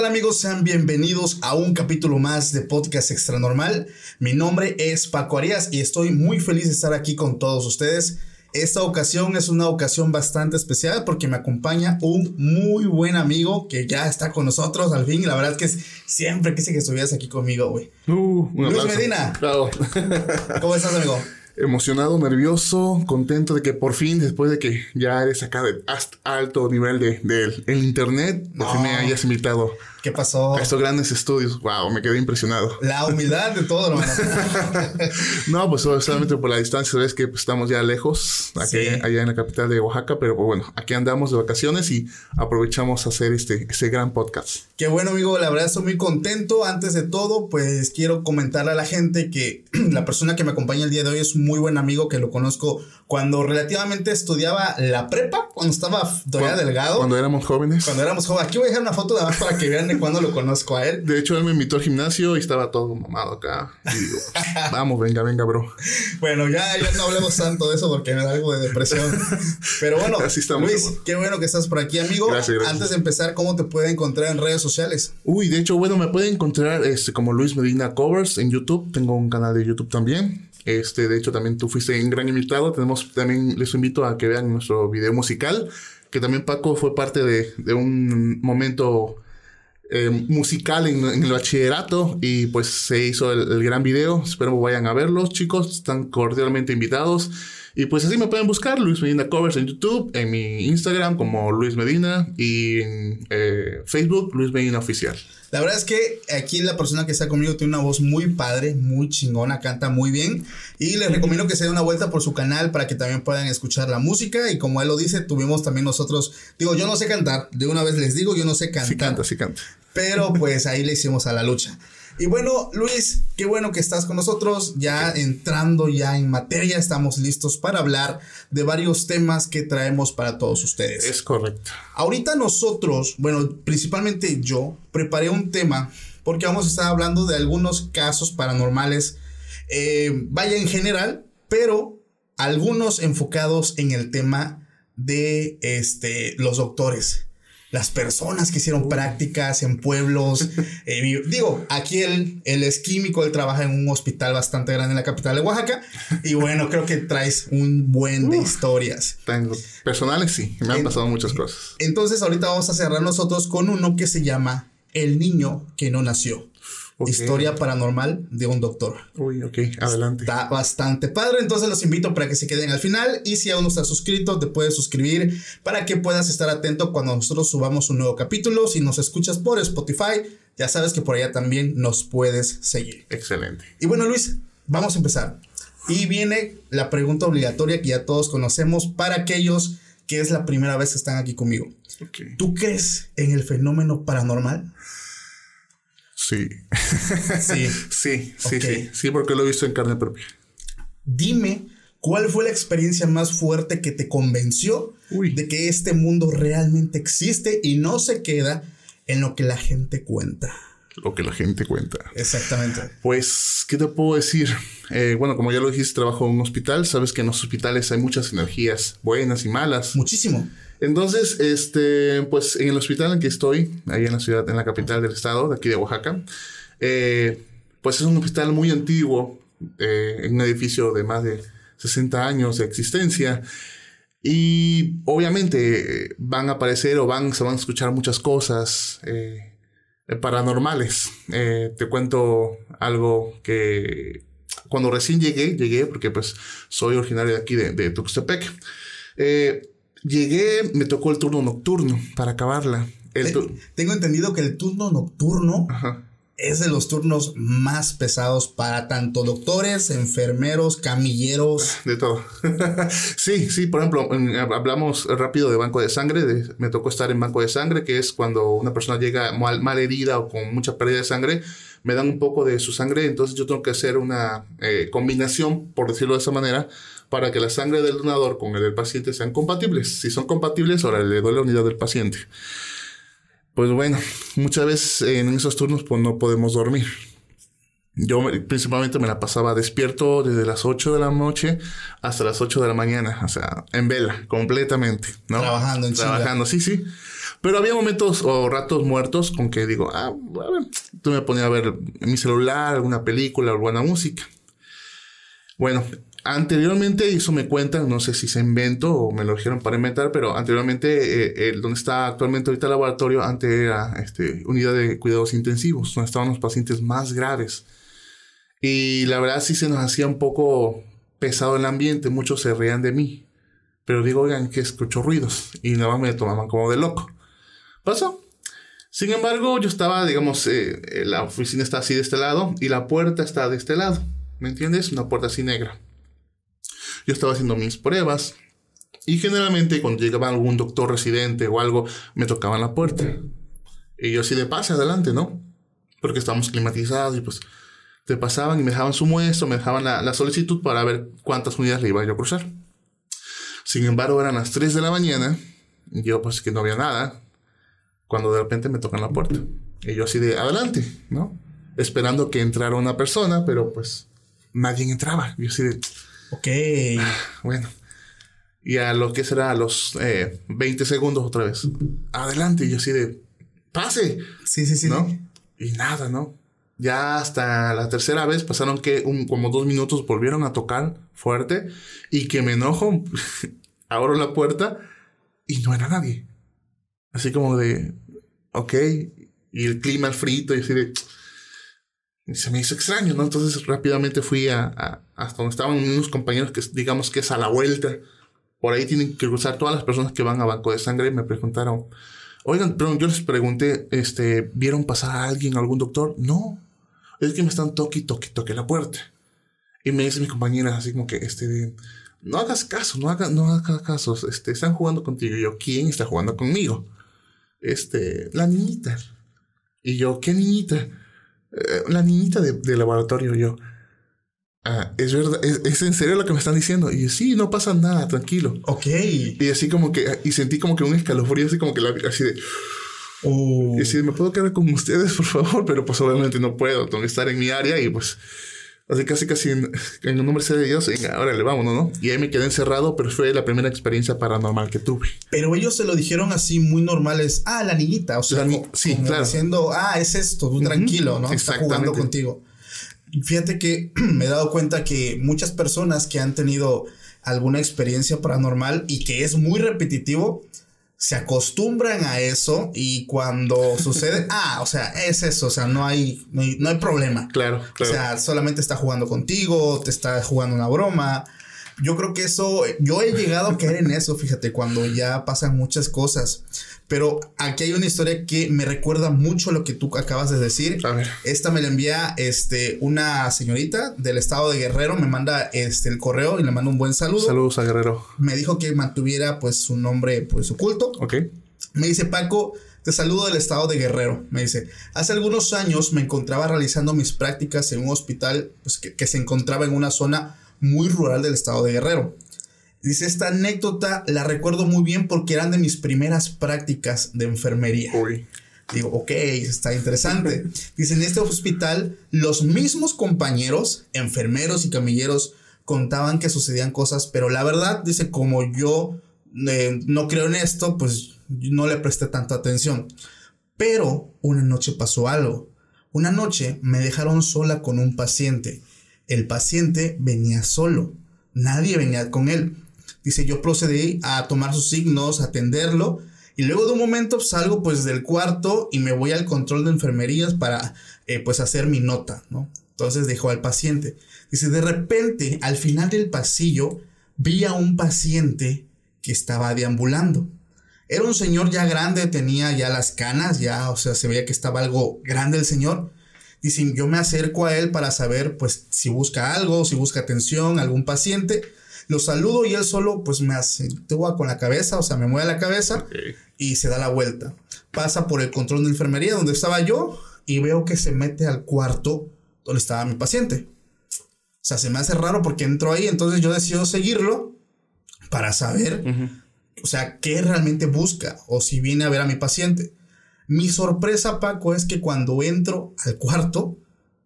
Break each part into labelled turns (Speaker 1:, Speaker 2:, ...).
Speaker 1: Tal amigos? Sean bienvenidos a un capítulo más de Podcast Extra Normal. Mi nombre es Paco Arias y estoy muy feliz de estar aquí con todos ustedes. Esta ocasión es una ocasión bastante especial porque me acompaña un muy buen amigo que ya está con nosotros al fin. Y la verdad es que siempre quise que estuvieras aquí conmigo, güey.
Speaker 2: Uh,
Speaker 1: Luis. Medina.
Speaker 2: Bravo.
Speaker 1: ¿Cómo estás, amigo?
Speaker 2: Emocionado, nervioso, contento de que por fin, después de que ya eres acá de hasta alto nivel de, del el internet, por fin me
Speaker 1: No.
Speaker 2: hayas invitado
Speaker 1: ¿Qué pasó?
Speaker 2: estos grandes estudios. Wow, me quedé impresionado.
Speaker 1: La humildad de todo, hermano.
Speaker 2: No, pues solamente por la distancia, sabes que pues, estamos ya lejos, aquí,
Speaker 1: Sí.
Speaker 2: allá en la capital de Oaxaca, pero pues, bueno, aquí andamos de vacaciones y aprovechamos a hacer este, este gran podcast.
Speaker 1: Qué bueno, amigo. La verdad estoy muy contento. Antes de todo, pues quiero comentarle a la gente que la persona que me acompaña el día de hoy es un muy buen amigo que lo conozco cuando relativamente estudiaba la prepa, cuando estaba todavía delgado.
Speaker 2: Cuando éramos jóvenes.
Speaker 1: Cuando éramos jóvenes. Aquí voy a dejar una foto además para que vean de cuándo lo conozco a él.
Speaker 2: De hecho, él me invitó al gimnasio y estaba todo mamado acá. Y digo, vamos, venga, venga, bro.
Speaker 1: Bueno, ya, ya no hablemos tanto de eso porque me da algo de depresión. Pero bueno,
Speaker 2: Así estamos,
Speaker 1: Luis, qué bueno que estás por aquí, amigo.
Speaker 2: Gracias, gracias.
Speaker 1: Antes de empezar, ¿cómo te puede encontrar en redes sociales?
Speaker 2: Uy, de hecho, bueno, me pueden encontrar este, como Luis Medina Covers en YouTube. Tengo un canal de YouTube también. Este, de hecho, también tú fuiste un gran invitado. Tenemos también, les invito a que vean nuestro video musical. Que también Paco fue parte de, de un momento eh, musical en, el bachillerato. Y pues se hizo el, el gran video. Espero vayan a verlos, chicos. Están cordialmente invitados. Y pues así me pueden buscar, Luis Medina Covers en YouTube, en mi Instagram como Luis Medina y en eh, Facebook, Luis Medina Oficial.
Speaker 1: La verdad es que aquí la persona que está conmigo tiene una voz muy padre, muy chingona, canta muy bien. Y les recomiendo que se den una vuelta por su canal para que también puedan escuchar la música. Y como él lo dice, tuvimos también nosotros, digo, yo no sé cantar, de una vez les digo, yo no sé cantar.
Speaker 2: Sí canta, sí canta.
Speaker 1: Pero pues ahí le hicimos a la lucha. Y bueno, Luis, qué bueno que estás con nosotros. Ya entrando ya en materia, estamos listos para hablar de varios temas que traemos para todos ustedes.
Speaker 2: Es correcto.
Speaker 1: Ahorita nosotros, bueno, principalmente yo, preparé un tema porque vamos a estar hablando de algunos casos paranormales, eh, vaya en general, pero algunos enfocados en el tema de este, los doctores. Las personas que hicieron prácticas en pueblos. eh, digo, aquí él, él es químico, él trabaja en un hospital bastante grande en la capital de Oaxaca. Y bueno, creo que traes un buen de historias.
Speaker 2: Tengo personales, sí. Me han
Speaker 1: En-
Speaker 2: pasado muchas cosas.
Speaker 1: Entonces ahorita vamos a cerrar nosotros con uno que se llama El niño que no nació. Historia paranormal de un doctor.
Speaker 2: Uy, ok, adelante.
Speaker 1: Está bastante padre, entonces los invito para que se queden al final y si aún no estás suscrito te puedes suscribir para que puedas estar atento cuando nosotros subamos un nuevo capítulo. Si nos escuchas por Spotify, ya sabes que por allá también nos puedes seguir.
Speaker 2: Excelente.
Speaker 1: Y bueno Luis, vamos a empezar. Y viene la pregunta obligatoria que ya todos conocemos para aquellos que es la primera vez que están aquí conmigo.
Speaker 2: Ok.
Speaker 1: ¿Tú crees en el fenómeno paranormal?
Speaker 2: Sí.
Speaker 1: Sí.
Speaker 2: sí, sí, sí. Sí, porque lo he visto en carne propia.
Speaker 1: Dime cuál fue la experiencia más fuerte que te convenció
Speaker 2: Uy.
Speaker 1: de que este mundo realmente existe y no se queda en lo que la gente cuenta.
Speaker 2: Lo que la gente cuenta.
Speaker 1: Exactamente.
Speaker 2: Pues, ¿qué te puedo decir? Eh, bueno, como ya lo dijiste, trabajo en un hospital. Sabes que en los hospitales hay muchas energías buenas y malas.
Speaker 1: Muchísimo.
Speaker 2: Entonces, este, pues en el hospital en que estoy, ahí en la ciudad, en la capital del estado, de aquí de Oaxaca, eh, pues es un hospital muy antiguo, eh, en un edificio de más de 60 años de existencia. Y obviamente van a aparecer o van, se van a escuchar muchas cosas eh, paranormales. Te cuento algo que cuando recién llegué, llegué porque pues soy originario de aquí de, Tuxtepec. Llegué, me tocó el turno nocturno para acabarla. El
Speaker 1: Te- tengo entendido que el turno nocturno
Speaker 2: Ajá.
Speaker 1: es de los turnos más pesados para tanto doctores, enfermeros, camilleros.
Speaker 2: De todo. sí, sí, por ejemplo, hablamos rápido de banco de sangre. de- me tocó estar en banco de sangre, que es cuando una persona llega mal, mal herida o con mucha pérdida de sangre, me dan un poco de su sangre, entonces yo tengo que hacer una eh, combinación, por decirlo de esa manera, para que la sangre del donador con el del paciente sean compatibles. Si son compatibles, ahora le doy la unidad del paciente. Pues bueno, muchas veces en esos turnos pues no podemos dormir. Yo me- principalmente me la pasaba despierto desde las 8 de la noche hasta las 8 de la mañana, o sea, en vela, completamente, ¿no?
Speaker 1: Trabajando en.
Speaker 2: Trabajando, sí, sí. Pero había momentos o ratos muertos con que digo, ah, a ver, tú me ponía a ver en mi celular alguna película buena música. Bueno, anteriormente, eso me cuentan, no sé si se inventó o me lo dijeron para inventar, pero anteriormente, eh, el donde está actualmente ahorita el laboratorio, antes era este, unidad de cuidados intensivos, donde estaban los pacientes más graves. Y la verdad sí se nos hacía un poco pesado el ambiente, muchos se reían de mí. Pero digo, oigan, que escucho ruidos. Y nada más me tomaban como de loco. Pasó. Sin embargo, yo estaba, digamos, eh, eh, la oficina está así de este lado y la puerta está de este lado. ¿Me entiendes? Una puerta así negra. Yo estaba haciendo mis pruebas y generalmente cuando llegaba algún doctor residente o algo, me tocaban la puerta. Y yo así de pase adelante, ¿no? Porque estábamos climatizados y pues te pasaban y me dejaban su muestra, me dejaban la, la solicitud para ver cuántas unidades le iba yo a cruzar. Sin embargo, eran las 3 de la mañana y yo pues que no había nada cuando de repente me tocan la puerta. Y yo así de adelante, ¿no? Esperando que entrara una persona, pero pues nadie entraba. Yo así de,
Speaker 1: Ok.
Speaker 2: bueno. Y a lo que será a los eh, 20 segundos otra vez. Adelante. Y yo así de, pase.
Speaker 1: Sí, sí, sí.
Speaker 2: ¿no? Y nada, ¿no? Ya hasta la tercera vez pasaron que un, como dos minutos volvieron a tocar fuerte y que me enojo, abro la puerta y no era nadie. Así como de, ok, y el clima frito y así de... se me hizo extraño, ¿no? Entonces rápidamente fui a, hasta donde estaban unos compañeros que digamos que es a la vuelta. Por ahí tienen que cruzar todas las personas que van a banco de sangre me preguntaron, Oigan, pero yo les pregunté, este, ¿vieron pasar a alguien, algún doctor? No, es que me están toque, toque, toque la puerta. Y me dice mi compañera así como que, este, no hagas caso, no hagas, no hagas caso, este, están jugando contigo. Y yo, ¿quién está jugando conmigo? Este, la niñita. Y yo, ¿qué niñita? "Eh, la niñita de, de laboratorio. Yo, ah, es verdad, ¿Es, es en serio lo que me están diciendo. Y yo, sí, no pasa nada, tranquilo.
Speaker 1: Ok.
Speaker 2: Y así como que, y sentí como que un escalofrío, así como que la, así de,
Speaker 1: Uh,
Speaker 2: y así, ¿me puedo quedar con ustedes, por favor? Pero pues obviamente no puedo, tengo que estar en mi área y pues, así casi casi en, en el nombre sea de Dios, venga, órale, vámonos, ¿no? Y ahí me quedé encerrado, pero fue la primera experiencia paranormal que tuve.
Speaker 1: pero ellos se lo dijeron así muy normales. Ah, la niñita. O sea,
Speaker 2: La ni-
Speaker 1: co-
Speaker 2: sí,
Speaker 1: como
Speaker 2: claro.
Speaker 1: diciendo, ah, es esto, tú tranquilo, ¿no? Está jugando contigo. Fíjate que me he dado cuenta que muchas personas que han tenido alguna experiencia paranormal y que es muy repetitivo, se acostumbran a eso y cuando sucede, ah, o sea, es eso, o sea, no hay, no hay, no hay problema.
Speaker 2: Claro, claro.
Speaker 1: O sea, solamente está jugando contigo, te está jugando una broma. Yo creo que eso, yo he llegado a caer en eso, fíjate, cuando ya pasan muchas cosas. Pero aquí hay una historia que me recuerda mucho lo que tú acabas de decir.
Speaker 2: A ver.
Speaker 1: Esta me la envía este, una señorita del estado de Guerrero, me manda este, el correo y le mando un buen saludo.
Speaker 2: Saludos a Guerrero.
Speaker 1: Me dijo que mantuviera pues su nombre pues oculto.
Speaker 2: Ok.
Speaker 1: Me dice Paco, te saludo del estado de Guerrero. Me dice, hace algunos años me encontraba realizando mis prácticas en un hospital pues, que, que se encontraba en una zona muy rural del estado de Guerrero. Dice, esta anécdota la recuerdo muy bien porque eran de mis primeras prácticas de enfermería.
Speaker 2: Uy.
Speaker 1: Digo, ok, está interesante. Dice, en este hospital, los mismos compañeros, enfermeros y camilleros, contaban que sucedían cosas, pero la verdad, dice, como yo eh, no creo en esto, pues no le presté tanta atención. Pero una noche pasó algo. Una noche me dejaron sola con un paciente. El paciente venía solo. Nadie venía con él. Dice, yo procedí a tomar sus signos, a atenderlo. Y luego de un momento salgo pues del cuarto y me voy al control de enfermerías para eh, pues hacer mi nota, ¿no? Entonces dejó al paciente. Dice, de repente, al final del pasillo, vi a un paciente que estaba deambulando. Era un señor ya grande, tenía ya las canas, ya, o sea, se veía que estaba algo grande el señor. Dice, yo me acerco a él para saber, pues, si busca algo, si busca atención, algún paciente. Lo saludo y él solo, pues, me hace, con la cabeza, o sea, me mueve la cabeza y se da la vuelta. Pasa por el control de enfermería donde estaba yo y veo que se mete al cuarto donde estaba mi paciente. O sea, se me hace raro porque entró ahí, entonces yo decido seguirlo para saber, o sea, qué realmente busca o si viene a ver a mi paciente. Mi sorpresa, Paco, es que cuando entro al cuarto,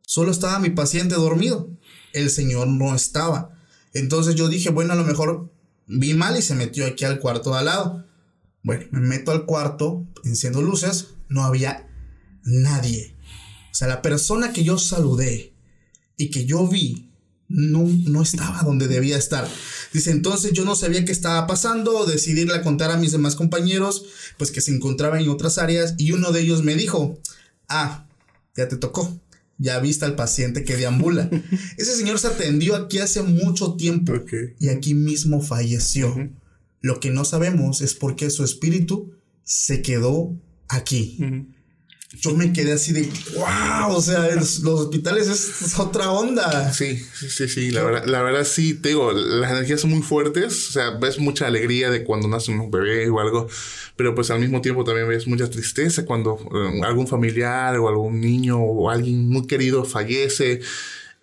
Speaker 1: solo estaba mi paciente dormido. El señor no estaba. Entonces yo dije, bueno, a lo mejor vi mal y se metió aquí al cuarto de al lado. Bueno, me meto al cuarto, enciendo luces, no había nadie. O sea, la persona que yo saludé y que yo vi no, no estaba donde debía estar. Dice, entonces yo no sabía qué estaba pasando, decidí a contar a mis demás compañeros, pues que se encontraban en otras áreas, y uno de ellos me dijo, ah, ya te tocó, ya viste al paciente que deambula. Ese señor se atendió aquí hace mucho tiempo y aquí mismo falleció. Lo que no sabemos es por qué su espíritu se quedó aquí yo me quedé así de wow, o sea, los hospitales es, otra onda.
Speaker 2: Sí, sí, sí, sí, la verdad, la verdad sí, te digo, las energías son muy fuertes, o sea, ves mucha alegría de cuando nace un bebé o algo, pero pues al mismo tiempo también ves mucha tristeza cuando eh, algún familiar o algún niño o alguien muy querido fallece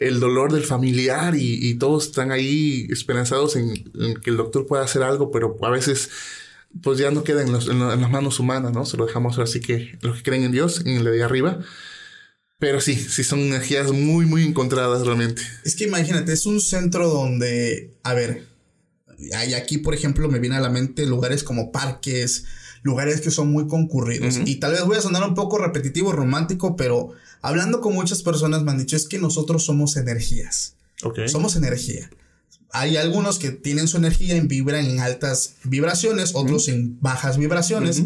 Speaker 2: el dolor del familiar y, todos están ahí esperanzados en, que el doctor pueda hacer algo, pero a veces pues ya no queda en, las manos humanas, ¿no? Se lo dejamos así que los que creen en Dios, en el de arriba. Pero sí, sí son energías muy, muy encontradas realmente.
Speaker 1: Es que imagínate, es un centro donde, a ver, hay aquí, por ejemplo, me viene a la mente lugares como parques, lugares que son muy concurridos. Y tal vez voy a sonar un poco repetitivo, romántico, pero hablando con muchas personas me han dicho es que nosotros somos energías. Somos energía hay algunos que tienen su energía en vibran en altas vibraciones, otros en bajas vibraciones.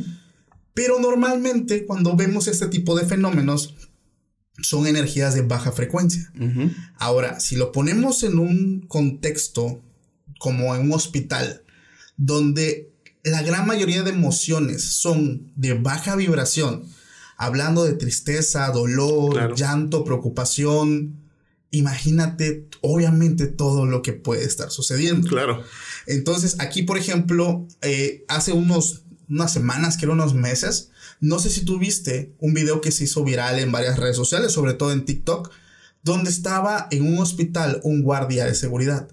Speaker 1: Pero normalmente cuando vemos este tipo de fenómenos son energías de baja frecuencia. Ahora, si lo ponemos en un contexto como en un hospital, donde la gran mayoría de emociones son de baja vibración, hablando de tristeza, dolor, llanto, preocupación, imagínate obviamente todo lo que puede estar sucediendo.
Speaker 2: Claro.
Speaker 1: Entonces, aquí, por ejemplo, eh, hace unos, unas semanas, que unos meses, no sé si tú viste un video que se hizo viral en varias redes sociales, sobre todo en TikTok, donde estaba en un hospital un guardia de seguridad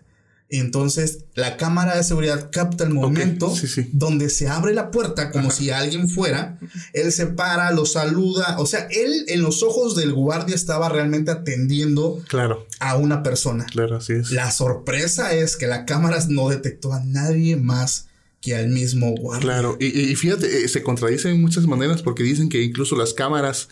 Speaker 1: entonces la cámara de seguridad capta el momento donde se abre la puerta como si alguien fuera. Él se para, lo saluda. O sea, él en los ojos del guardia estaba realmente atendiendo
Speaker 2: claro.
Speaker 1: a una persona.
Speaker 2: Claro, así es.
Speaker 1: La sorpresa es que la cámara no detectó a nadie más que al mismo guardia.
Speaker 2: Claro, y, fíjate, eh, se contradice en muchas maneras porque dicen que incluso las cámaras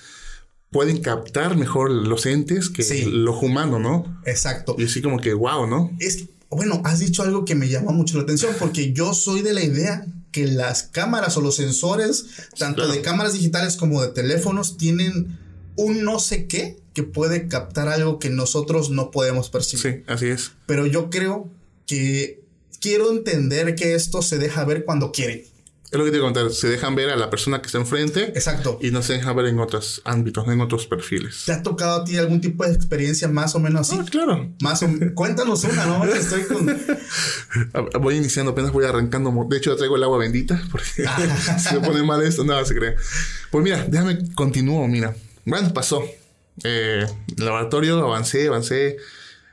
Speaker 2: pueden captar mejor los entes que lo humano, ¿no?
Speaker 1: Exacto.
Speaker 2: Y así como que wow, ¿no?
Speaker 1: Es bueno, has dicho algo que me llama mucho la atención porque yo soy de la idea que las cámaras o los sensores, tanto de cámaras digitales como de teléfonos, tienen un no sé qué que puede captar algo que nosotros no podemos percibir.
Speaker 2: Sí, así es.
Speaker 1: Pero yo creo que quiero entender que esto se deja ver cuando quiere.
Speaker 2: Es lo que te contar. Se dejan ver a la persona que está enfrente.
Speaker 1: Exacto.
Speaker 2: Y no se dejan ver en otros ámbitos, en otros perfiles.
Speaker 1: ¿Te ha tocado a ti algún tipo de experiencia más o menos así?
Speaker 2: Ah, claro.
Speaker 1: Más o Cuéntanos una, ¿no? Estoy con...
Speaker 2: Voy iniciando, apenas voy arrancando. De hecho, traigo el agua bendita porque si me pone mal esto, nada se cree. Pues mira, déjame continúo, mira. Bueno, pasó. Eh, laboratorio, avancé, avancé.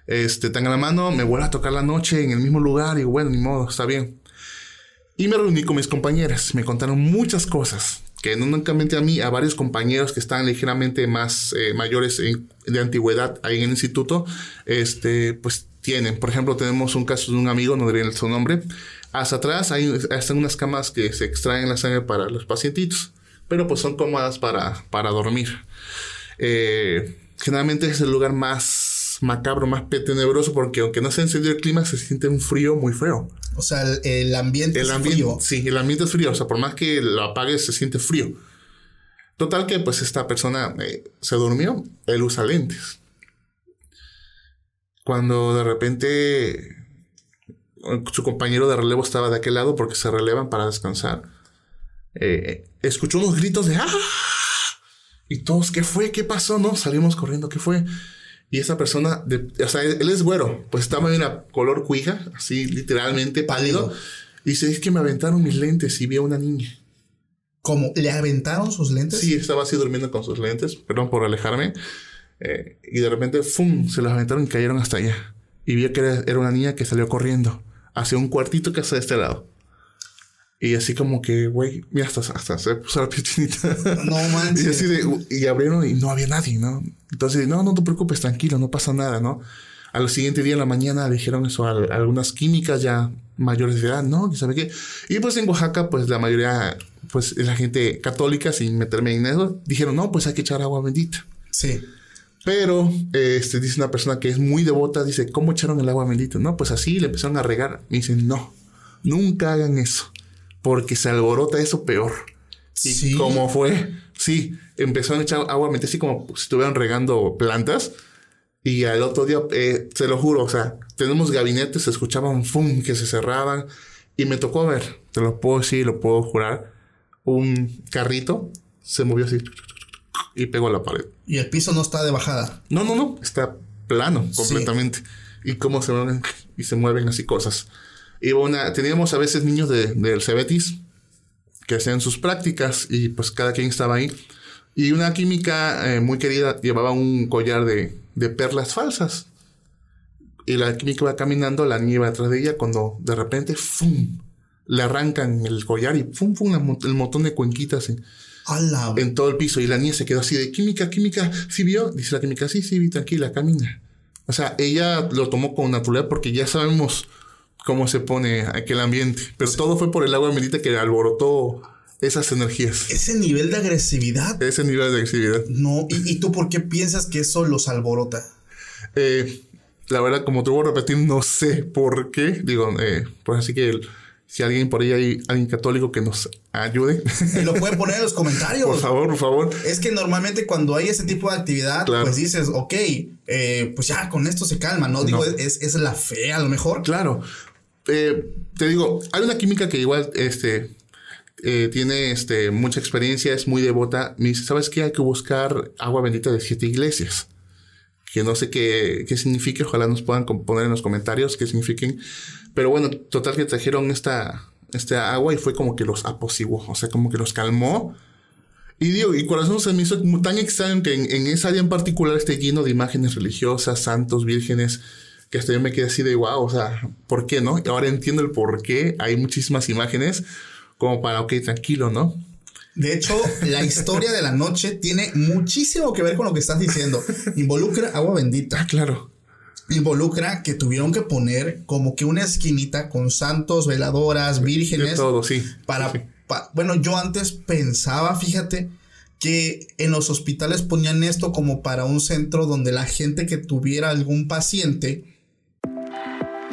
Speaker 2: Este, tan a la mano, me vuelvo a tocar la noche en el mismo lugar y bueno, ni modo, está bien. Y me reuní con mis compañeras. Me contaron muchas cosas que no únicamente a mí, a varios compañeros que están ligeramente más eh, mayores de antigüedad ahí en el instituto, este, pues tienen. Por ejemplo, tenemos un caso de un amigo, no diré su nombre. Hasta atrás hay están unas camas que se extraen la sangre para los pacientitos, pero pues son cómodas para, para dormir. Eh, generalmente es el lugar más macabro, más tenebroso, porque aunque no se encendió el clima, se siente un frío muy feo.
Speaker 1: O sea, el, el ambiente
Speaker 2: El
Speaker 1: es frío.
Speaker 2: sí, el ambiente es frío. O sea, por más que lo apagues, se siente frío. Total que, pues, esta persona eh, se durmió. Él usa lentes. Cuando de repente eh, su compañero de relevo estaba de aquel lado porque se relevan para descansar, eh, escuchó unos gritos de ¡Ah! Y todos, ¿qué fue? ¿Qué pasó? No, salimos corriendo, ¿qué fue? Y esa persona, de- o sea, él es güero, pues estaba en una color cuija, así literalmente pálido. Y dice, es que me aventaron mis lentes y vi a una niña.
Speaker 1: Como le aventaron sus lentes.
Speaker 2: Sí, estaba así durmiendo con sus lentes, perdón por alejarme. eh, y de repente, ¡fum! Se los aventaron y cayeron hasta allá. Y vi que era, era una niña que salió corriendo hacia un cuartito que está de este lado. Y así como que, güey, mira, hasta, hasta se puso la piel chinita.
Speaker 1: No manches.
Speaker 2: Y así de, y abrieron y no había nadie, ¿no? Entonces, no, no te preocupes, tranquilo, no pasa nada, ¿no? Al siguiente día en la mañana dijeron eso a, a algunas químicas ya mayores de edad, ¿no? ¿Sabe qué? Y pues en Oaxaca, pues la mayoría, pues la gente católica, sin meterme en eso, dijeron, no, pues hay que echar agua bendita.
Speaker 1: Sí.
Speaker 2: Pero, este, dice una persona que es muy devota, dice, ¿cómo echaron el agua bendita? No, pues así le empezaron a regar. Me dicen, no, nunca hagan eso, porque se alborota eso peor. Y
Speaker 1: Sí.
Speaker 2: como fue, sí, empezaron a echar agua bendita así como si estuvieran regando plantas. Y al otro día, eh, se lo juro, o sea, tenemos gabinetes, se escuchaban fum, que se cerraban. Y me tocó ver, te lo puedo decir, lo puedo jurar, un carrito se movió así y pegó a la pared.
Speaker 1: Y el piso no está de bajada.
Speaker 2: No, no, no, está plano completamente. Y cómo se mueven y se mueven así cosas. Una, teníamos a veces niños de, del Cebetis que hacían sus prácticas y pues cada quien estaba ahí. Y una química eh, muy querida llevaba un collar de, de perlas falsas. Y la química iba caminando, la niña iba detrás de ella cuando de repente, ¡fum! Le arrancan el collar y ¡fum! ¡fum! el montón de cuenquitas en, en todo el piso. Y la niña se quedó así de química, química. ¿Sí vio? Dice la química, sí, sí, vi, tranquila, camina. O sea, ella lo tomó con naturalidad porque ya sabemos cómo se pone aquel ambiente. Pero todo fue por el agua bendita que alborotó esas energías.
Speaker 1: Ese nivel de agresividad.
Speaker 2: Ese nivel de agresividad.
Speaker 1: No. ¿Y, y tú por qué piensas que eso los alborota?
Speaker 2: Eh, la verdad, como te voy a repetir, no sé por qué. Digo, eh, pues así que el- si alguien por ahí hay alguien católico que nos ayude,
Speaker 1: Y lo pueden poner en los comentarios.
Speaker 2: por favor, por favor.
Speaker 1: Es que normalmente cuando hay ese tipo de actividad,
Speaker 2: Claro.
Speaker 1: pues dices, ok, eh, pues ya con esto se calma, ¿no? Digo,
Speaker 2: No.
Speaker 1: es, es la fe a lo mejor.
Speaker 2: Claro. Eh, te digo, hay una química que igual este, eh, tiene este, mucha experiencia, es muy devota. Me dice, ¿sabes qué? Hay que buscar agua bendita de siete iglesias. Que no sé qué, qué significa, ojalá nos puedan poner en los comentarios qué signifiquen. Pero bueno, total que trajeron esta, esta agua y fue como que los apaciguó, o sea, como que los calmó. Y digo, y corazón se me hizo tan extraño que en, en esa área en particular esté lleno de imágenes religiosas, santos, vírgenes, que hasta yo me quedé así de wow, o sea, ¿por qué no? Y ahora entiendo el por qué. Hay muchísimas imágenes como para, ok, tranquilo, ¿no?
Speaker 1: De hecho, la historia de la noche tiene muchísimo que ver con lo que estás diciendo. Involucra agua bendita.
Speaker 2: Ah, claro.
Speaker 1: Involucra que tuvieron que poner como que una esquinita con santos, veladoras,
Speaker 2: De
Speaker 1: vírgenes.
Speaker 2: todo, sí.
Speaker 1: para,
Speaker 2: Sí.
Speaker 1: pa- bueno, yo antes pensaba, fíjate, que en los hospitales ponían esto como para un centro donde la gente que tuviera algún paciente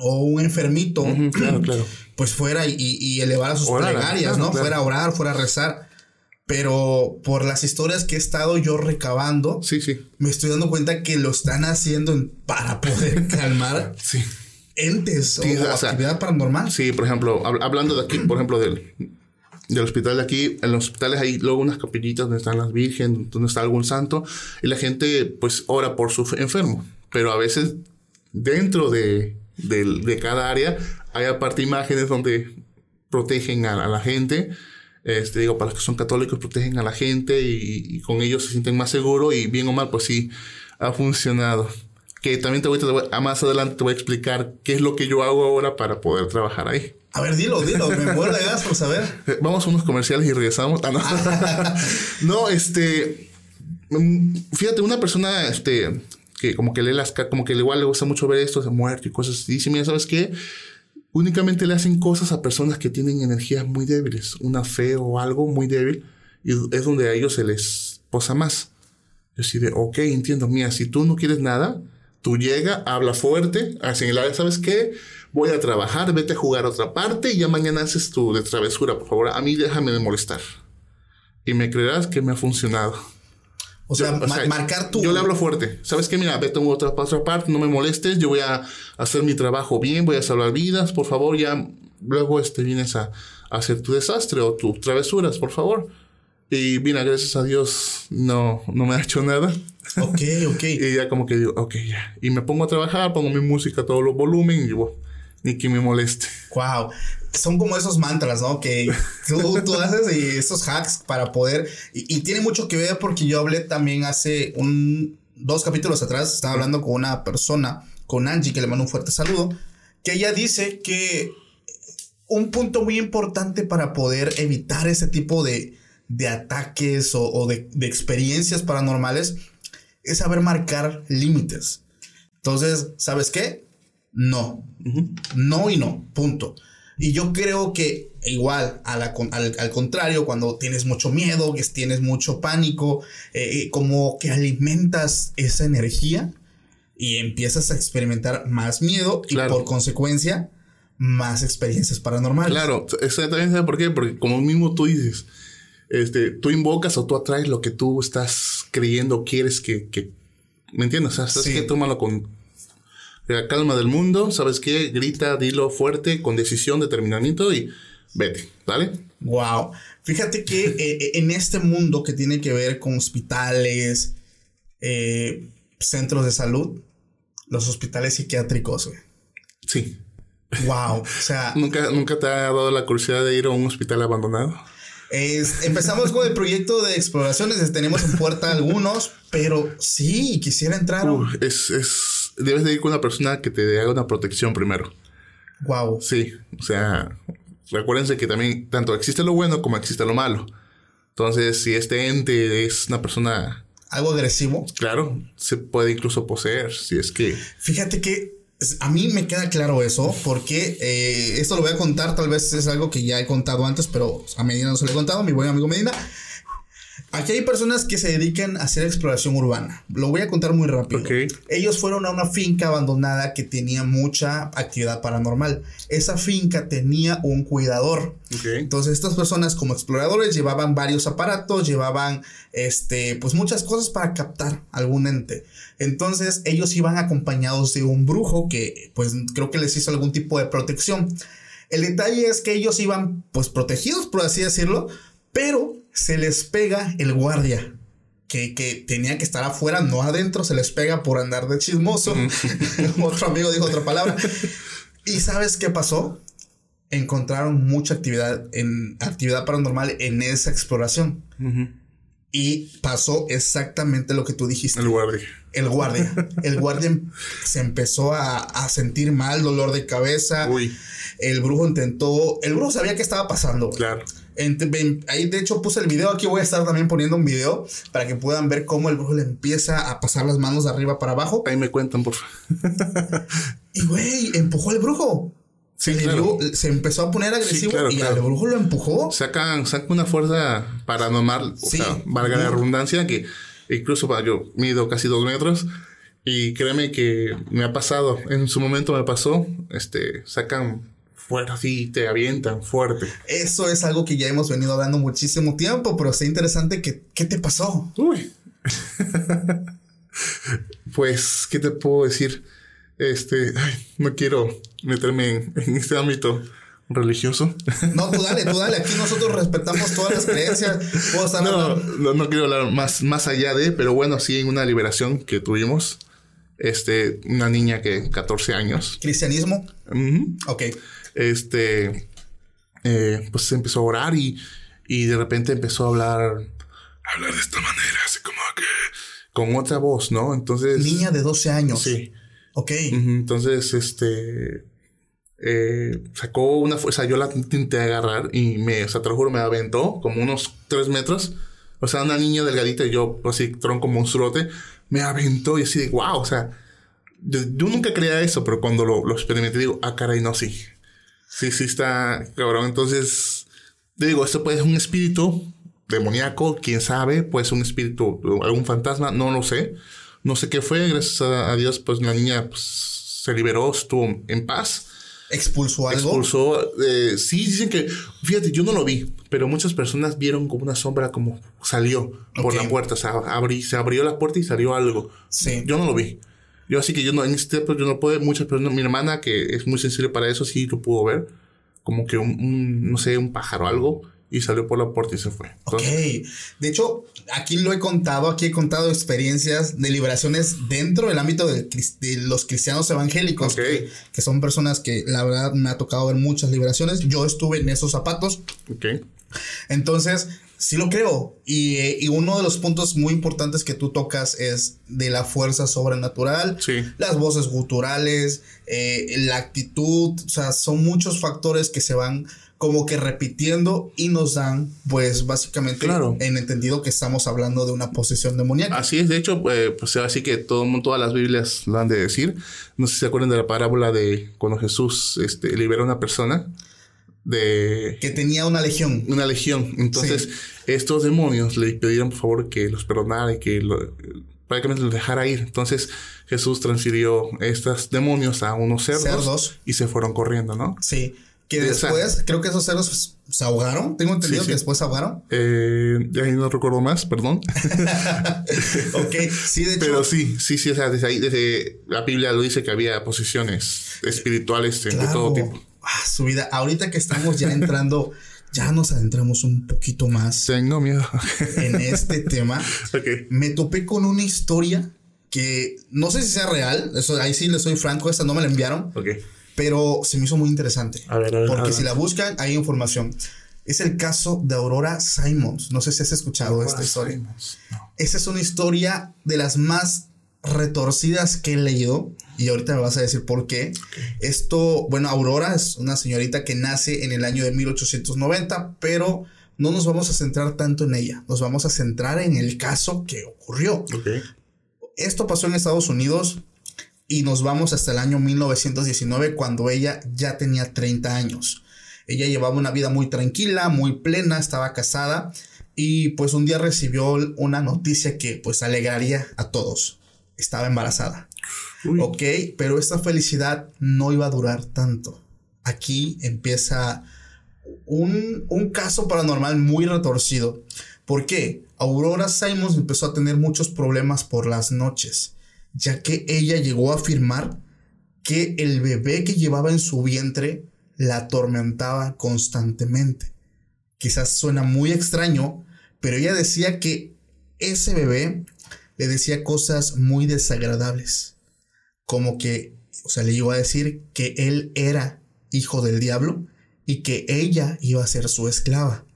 Speaker 1: O un enfermito,
Speaker 2: claro, claro.
Speaker 1: pues fuera y, y elevara sus
Speaker 2: Orara,
Speaker 1: plegarias,
Speaker 2: claro,
Speaker 1: ¿no? Fuera a orar, fuera a rezar. Pero por las historias que he estado yo recabando,
Speaker 2: Sí, sí.
Speaker 1: me estoy dando cuenta que lo están haciendo en- para poder calmar
Speaker 2: Sí.
Speaker 1: entes o,
Speaker 2: o sea,
Speaker 1: actividad paranormal.
Speaker 2: Sí, por ejemplo, hab- hablando de aquí, por ejemplo, del, del hospital de aquí, en los hospitales hay luego unas capillitas donde están las virgen, donde está algún santo, y la gente pues ora por su enfermo. Pero a veces dentro de, del- de cada área hay aparte imágenes donde protegen a, a la gente. Este, digo, para los que son católicos protegen a la gente y, y con ellos se sienten más seguros y bien o mal, pues sí, ha funcionado. Que también te voy, te voy- a más adelante te voy a explicar qué es lo que yo hago ahora para poder trabajar ahí.
Speaker 1: A ver, dilo, dilo. Me muero de gas por saber.
Speaker 2: Vamos a unos comerciales y regresamos. Ah, no. no, este. mm, Fíjate, una persona, este, que como que lee las como que igual le gusta mucho ver esto de muerte y cosas así. Dice, mira, ¿sabes qué? Únicamente le hacen cosas a personas que tienen energías muy débiles, una fe o algo muy débil, y es donde a ellos se les posa más. Yo así de, ok, entiendo, mira, si tú no quieres nada, tú llega, habla fuerte, la ¿sabes qué? Voy a trabajar, vete a jugar a otra parte y ya mañana haces tu de travesura, por favor. A mí déjame de molestar. Y me creerás que me ha funcionado.
Speaker 1: O sea,
Speaker 2: O
Speaker 1: ma-
Speaker 2: sea,
Speaker 1: marcar tu.
Speaker 2: Yo le hablo fuerte. ¿Sabes qué? Mira, vete a otra, otra parte, no me molestes. Yo voy a hacer mi trabajo bien, voy a salvar vidas. Por favor, ya luego este, vienes a, a hacer tu desastre o tus travesuras, por favor. Y mira, gracias a Dios no, no me ha hecho nada.
Speaker 1: Ok, ok.
Speaker 2: Y ya como que digo, ok, ya. Y me pongo a trabajar, pongo mi música a todo los volumen y digo, ni que me moleste.
Speaker 1: Wow. Son como esos mantras, ¿no? Que tú, tú haces y esos hacks para poder. Y, y tiene mucho que ver porque yo hablé también hace un dos capítulos atrás. Estaba hablando con una persona, con Angie, que le mando un fuerte saludo. Que ella dice que un punto muy importante para poder evitar ese tipo de, de ataques o, o de, de experiencias paranormales es saber marcar límites. Entonces, ¿sabes qué? No. No y no. Punto. Y yo creo que igual a la con- al, al contrario, cuando tienes mucho miedo, que tienes mucho pánico, eh, eh, como que alimentas esa energía y empiezas a experimentar más miedo y por consecuencia más experiencias paranormales.
Speaker 2: Claro, exactamente, ¿sabe por qué? Porque como mismo tú dices, este, tú invocas o tú atraes lo que tú estás creyendo, quieres que, que ¿me entiendes? O sea, ¿sabes
Speaker 1: Sí.
Speaker 2: qué? Tómalo con la calma del mundo, ¿sabes qué? Grita, dilo fuerte, con decisión, determinamiento y vete, ¿vale?
Speaker 1: Wow. Fíjate que eh, en este mundo que tiene que ver con hospitales, eh, centros de salud, los hospitales psiquiátricos, güey.
Speaker 2: Sí.
Speaker 1: Wow. O sea,
Speaker 2: ¿Nunca, ¿Nunca te ha dado la curiosidad de ir a un hospital abandonado?
Speaker 1: es- empezamos con el proyecto de exploraciones, tenemos en puerta algunos, pero sí, quisiera entrar.
Speaker 2: es, es, debes de ir con una persona que te haga una protección primero.
Speaker 1: Wow.
Speaker 2: Sí, o sea, recuérdense que también tanto existe lo bueno como existe lo malo. Entonces, si este ente es una persona,
Speaker 1: Algo agresivo.
Speaker 2: claro, se puede incluso poseer, si es que...
Speaker 1: Fíjate que a mí me queda claro eso, porque eh, esto lo voy a contar, tal vez es algo que ya he contado antes, pero a Medina no se lo he contado, mi buen amigo Medina. Aquí hay personas que se dedican a hacer exploración urbana. Lo voy a contar muy rápido. Ellos fueron a una finca abandonada que tenía mucha actividad paranormal. Esa finca tenía un cuidador. Entonces estas personas como exploradores llevaban varios aparatos, llevaban este pues muchas cosas para captar algún ente. Entonces ellos iban acompañados de un brujo que pues creo que les hizo algún tipo de protección. El detalle es que ellos iban pues protegidos por así decirlo, pero se les pega el guardia. Que, que tenía que estar afuera, no adentro, se les pega por andar de chismoso. Otro amigo dijo otra palabra. ¿Y sabes qué pasó? encontraron mucha actividad en actividad paranormal en esa exploración. Y pasó exactamente lo que tú dijiste.
Speaker 2: El guardia.
Speaker 1: El guardia. El guardia se empezó a, a sentir mal, dolor de cabeza.
Speaker 2: Uy.
Speaker 1: El brujo intentó. El brujo sabía qué estaba pasando.
Speaker 2: Claro.
Speaker 1: Ahí de hecho puse el video, aquí voy a estar también poniendo un video para que puedan ver cómo el brujo le empieza a pasar las manos de arriba para abajo.
Speaker 2: Ahí me cuentan, por favor.
Speaker 1: Y güey, empujó al brujo.
Speaker 2: Sí, claro.
Speaker 1: dio- se empezó a poner agresivo
Speaker 2: claro,
Speaker 1: y
Speaker 2: claro.
Speaker 1: al brujo lo empujó.
Speaker 2: Sacan, sacan una fuerza paranormal, o
Speaker 1: Sí.
Speaker 2: sea, valga la redundancia, que incluso para yo mido casi dos metros. Y créeme que me ha pasado, en su momento me pasó, este, sacan fuera así, te avientan fuerte.
Speaker 1: Eso es algo que ya hemos venido hablando muchísimo tiempo, pero está interesante que, ¿qué te pasó?
Speaker 2: Uy. pues, ¿qué te puedo decir? Este, ay, no quiero meterme en, en este ámbito religioso.
Speaker 1: No, tú dale, tú dale. Aquí nosotros respetamos todas las creencias.
Speaker 2: No, no, no quiero hablar más, más allá de, pero bueno, sí, en una liberación que tuvimos, este, una niña que 14 años,
Speaker 1: Cristianismo.
Speaker 2: ujú,
Speaker 1: Ok.
Speaker 2: Este, eh, pues se empezó a orar y, y de repente empezó a hablar, a hablar de esta manera, así como que con otra voz, ¿no? Entonces...
Speaker 1: Niña de 12 años.
Speaker 2: Sí.
Speaker 1: Ok.
Speaker 2: Entonces, este. eh, sacó una fuerza, yo la intenté agarrar y me, o sea, te lo juro, me aventó como unos tres metros. O sea, una niña delgadita y yo, así, tronco monstruote, me aventó y así de wow, o sea, yo, yo nunca creía eso, pero cuando lo, lo experimenté, digo, ah, caray, no, sí. Sí, sí está cabrón. Entonces, digo, esto puede ser un espíritu demoníaco, quién sabe, puede ser un espíritu, algún fantasma, no lo sé. No sé qué fue, gracias a, Dios, pues la niña pues, se liberó, estuvo en paz.
Speaker 1: Expulsó algo.
Speaker 2: Expulsó, eh, sí, dicen que, fíjate, yo no lo vi, pero muchas personas vieron como una sombra como salió por la puerta, o sea, abrí- se abrió la puerta y salió algo.
Speaker 1: Sí.
Speaker 2: Yo no lo vi. Yo así que yo no, en este tiempo yo no puedo, muchas personas, mi hermana que es muy sensible para eso, sí lo pudo ver, como que un, un, no sé, un pájaro, algo, y salió por la puerta y se fue.
Speaker 1: Ok.
Speaker 2: Entonces,
Speaker 1: De hecho, aquí lo he contado, aquí he contado experiencias de liberaciones dentro del ámbito del de los cristianos evangélicos,
Speaker 2: Ok.
Speaker 1: que, que son personas que la verdad me ha tocado ver muchas liberaciones. Yo estuve en esos zapatos,
Speaker 2: ok.
Speaker 1: entonces sí lo creo. Y, y uno de los puntos muy importantes que tú tocas es de la fuerza sobrenatural,
Speaker 2: Sí.
Speaker 1: las voces guturales, eh, la actitud, o sea, son muchos factores que se van como que repitiendo y nos dan, pues básicamente,
Speaker 2: Claro.
Speaker 1: en entendido que estamos hablando de una posesión demoníaca.
Speaker 2: Así es, de hecho, eh, pues así que todo todas las Biblias lo han de decir. No sé si se acuerdan de la parábola de cuando Jesús este, libera a una persona de
Speaker 1: Que tenía una legión.
Speaker 2: una legión. Entonces, estos demonios le pidieron por favor que los perdonara y que lo- prácticamente los dejara ir. Entonces, Jesús transfirió estos demonios a unos cerdos,
Speaker 1: Cerdos.
Speaker 2: y se fueron corriendo, ¿no?
Speaker 1: Sí. Que después, creo que esos cerdos se ahogaron. Tengo entendido
Speaker 2: Sí,
Speaker 1: que después se ahogaron.
Speaker 2: Eh, ya no recuerdo más, perdón.
Speaker 1: ok. Sí, de hecho.
Speaker 2: Pero sí, sí, sí, o sea, desde ahí, desde la Biblia lo dice que había posiciones espirituales de todo tipo.
Speaker 1: Ah, su vida. Ahorita que estamos ya entrando, ya nos adentramos un poquito más
Speaker 2: Tengo miedo.
Speaker 1: en este tema.
Speaker 2: ok.
Speaker 1: Me topé con una historia que no sé si sea real. Eso ahí sí le soy franco, esa no me la enviaron,
Speaker 2: Ok.
Speaker 1: pero se me hizo muy interesante.
Speaker 2: A ver, a ver,
Speaker 1: Porque
Speaker 2: adelante.
Speaker 1: si la buscan, hay información. Es el caso de Aurora Simons. No sé si has escuchado esta historia.
Speaker 2: No.
Speaker 1: Esa es una historia de las más retorcidas que he leído y ahorita me vas a decir por qué. Esto, bueno, Aurora es una señorita que nace en el año de 1890, pero no nos vamos a centrar tanto en ella, nos vamos a centrar en el caso que ocurrió. Esto pasó en Estados Unidos y nos vamos hasta el año 1919 cuando ella ya tenía 30 años. Ella llevaba una vida muy tranquila, muy plena, estaba casada y pues un día recibió una noticia que pues alegraría a todos. Estaba embarazada.
Speaker 2: Uy.
Speaker 1: Ok, pero esta felicidad no iba a durar tanto. Aquí empieza un, un caso paranormal muy retorcido. ¿Por qué? Aurora Simons empezó a tener muchos problemas por las noches, ya que ella llegó a afirmar que el bebé que llevaba en su vientre la atormentaba constantemente. Quizás suena muy extraño, pero ella decía que ese bebé le decía cosas muy desagradables como que, o sea, le llegó a decir que él era hijo del diablo y que ella iba a ser su esclava.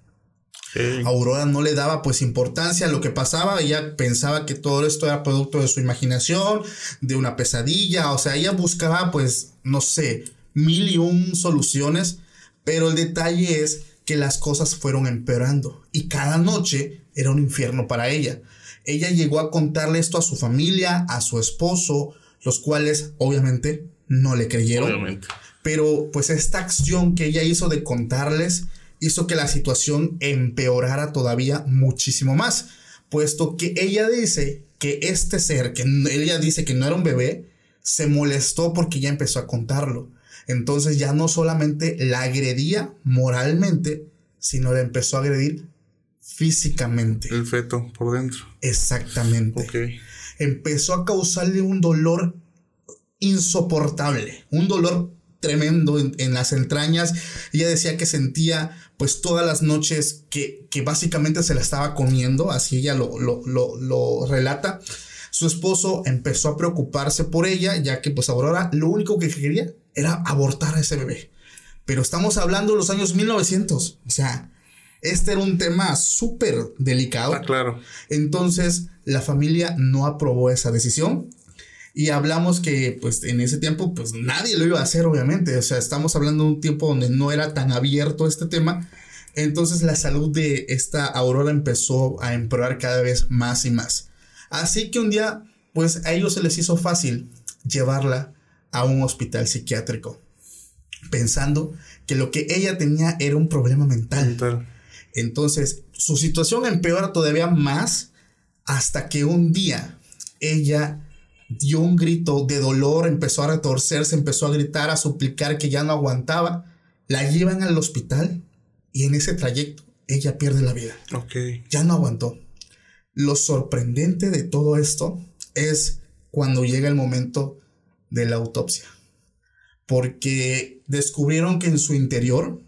Speaker 1: Aurora no le daba pues importancia a lo que pasaba, ella pensaba que todo esto era producto de su imaginación, de una pesadilla, o sea, ella buscaba pues, no sé, mil y un soluciones, pero el detalle es que las cosas fueron empeorando y cada noche era un infierno para ella. Ella llegó a contarle esto a su familia, a su esposo, los cuales obviamente no le creyeron.
Speaker 2: Obviamente.
Speaker 1: Pero pues esta acción que ella hizo de contarles hizo que la situación empeorara todavía muchísimo más, puesto que ella dice que este ser, que ella dice que no era un bebé, se molestó porque ya empezó a contarlo. Entonces ya no solamente la agredía moralmente, sino la empezó a agredir físicamente.
Speaker 2: El feto por dentro.
Speaker 1: Exactamente
Speaker 2: Ok.
Speaker 1: empezó a causarle un dolor insoportable, un dolor tremendo en, en las entrañas. Ella decía que sentía pues todas las noches que, que básicamente se la estaba comiendo, así ella lo, lo, lo, lo relata. Su esposo empezó a preocuparse por ella, ya que pues Aurora lo único que quería era abortar a ese bebé. Pero estamos hablando de los años 1900, o sea, Este era un tema súper delicado.
Speaker 2: Ah, claro.
Speaker 1: Entonces, la familia no aprobó esa decisión. Y hablamos que, pues, en ese tiempo, pues, nadie lo iba a hacer, obviamente. O sea, estamos hablando de un tiempo donde no era tan abierto este tema. Entonces, la salud de esta Aurora empezó a empeorar cada vez más y más. Así que un día, pues, a ellos se les hizo fácil llevarla a un hospital psiquiátrico. Pensando que lo que ella tenía era un problema mental.
Speaker 2: Tal.
Speaker 1: Entonces, su situación empeora todavía más hasta que un día ella dio un grito de dolor, empezó a retorcerse, empezó a gritar, a suplicar que ya no aguantaba. La llevan al hospital y en ese trayecto ella pierde la vida.
Speaker 2: Ok.
Speaker 1: Ya no aguantó. Lo sorprendente de todo esto es cuando llega el momento de la autopsia. Porque descubrieron que en su interior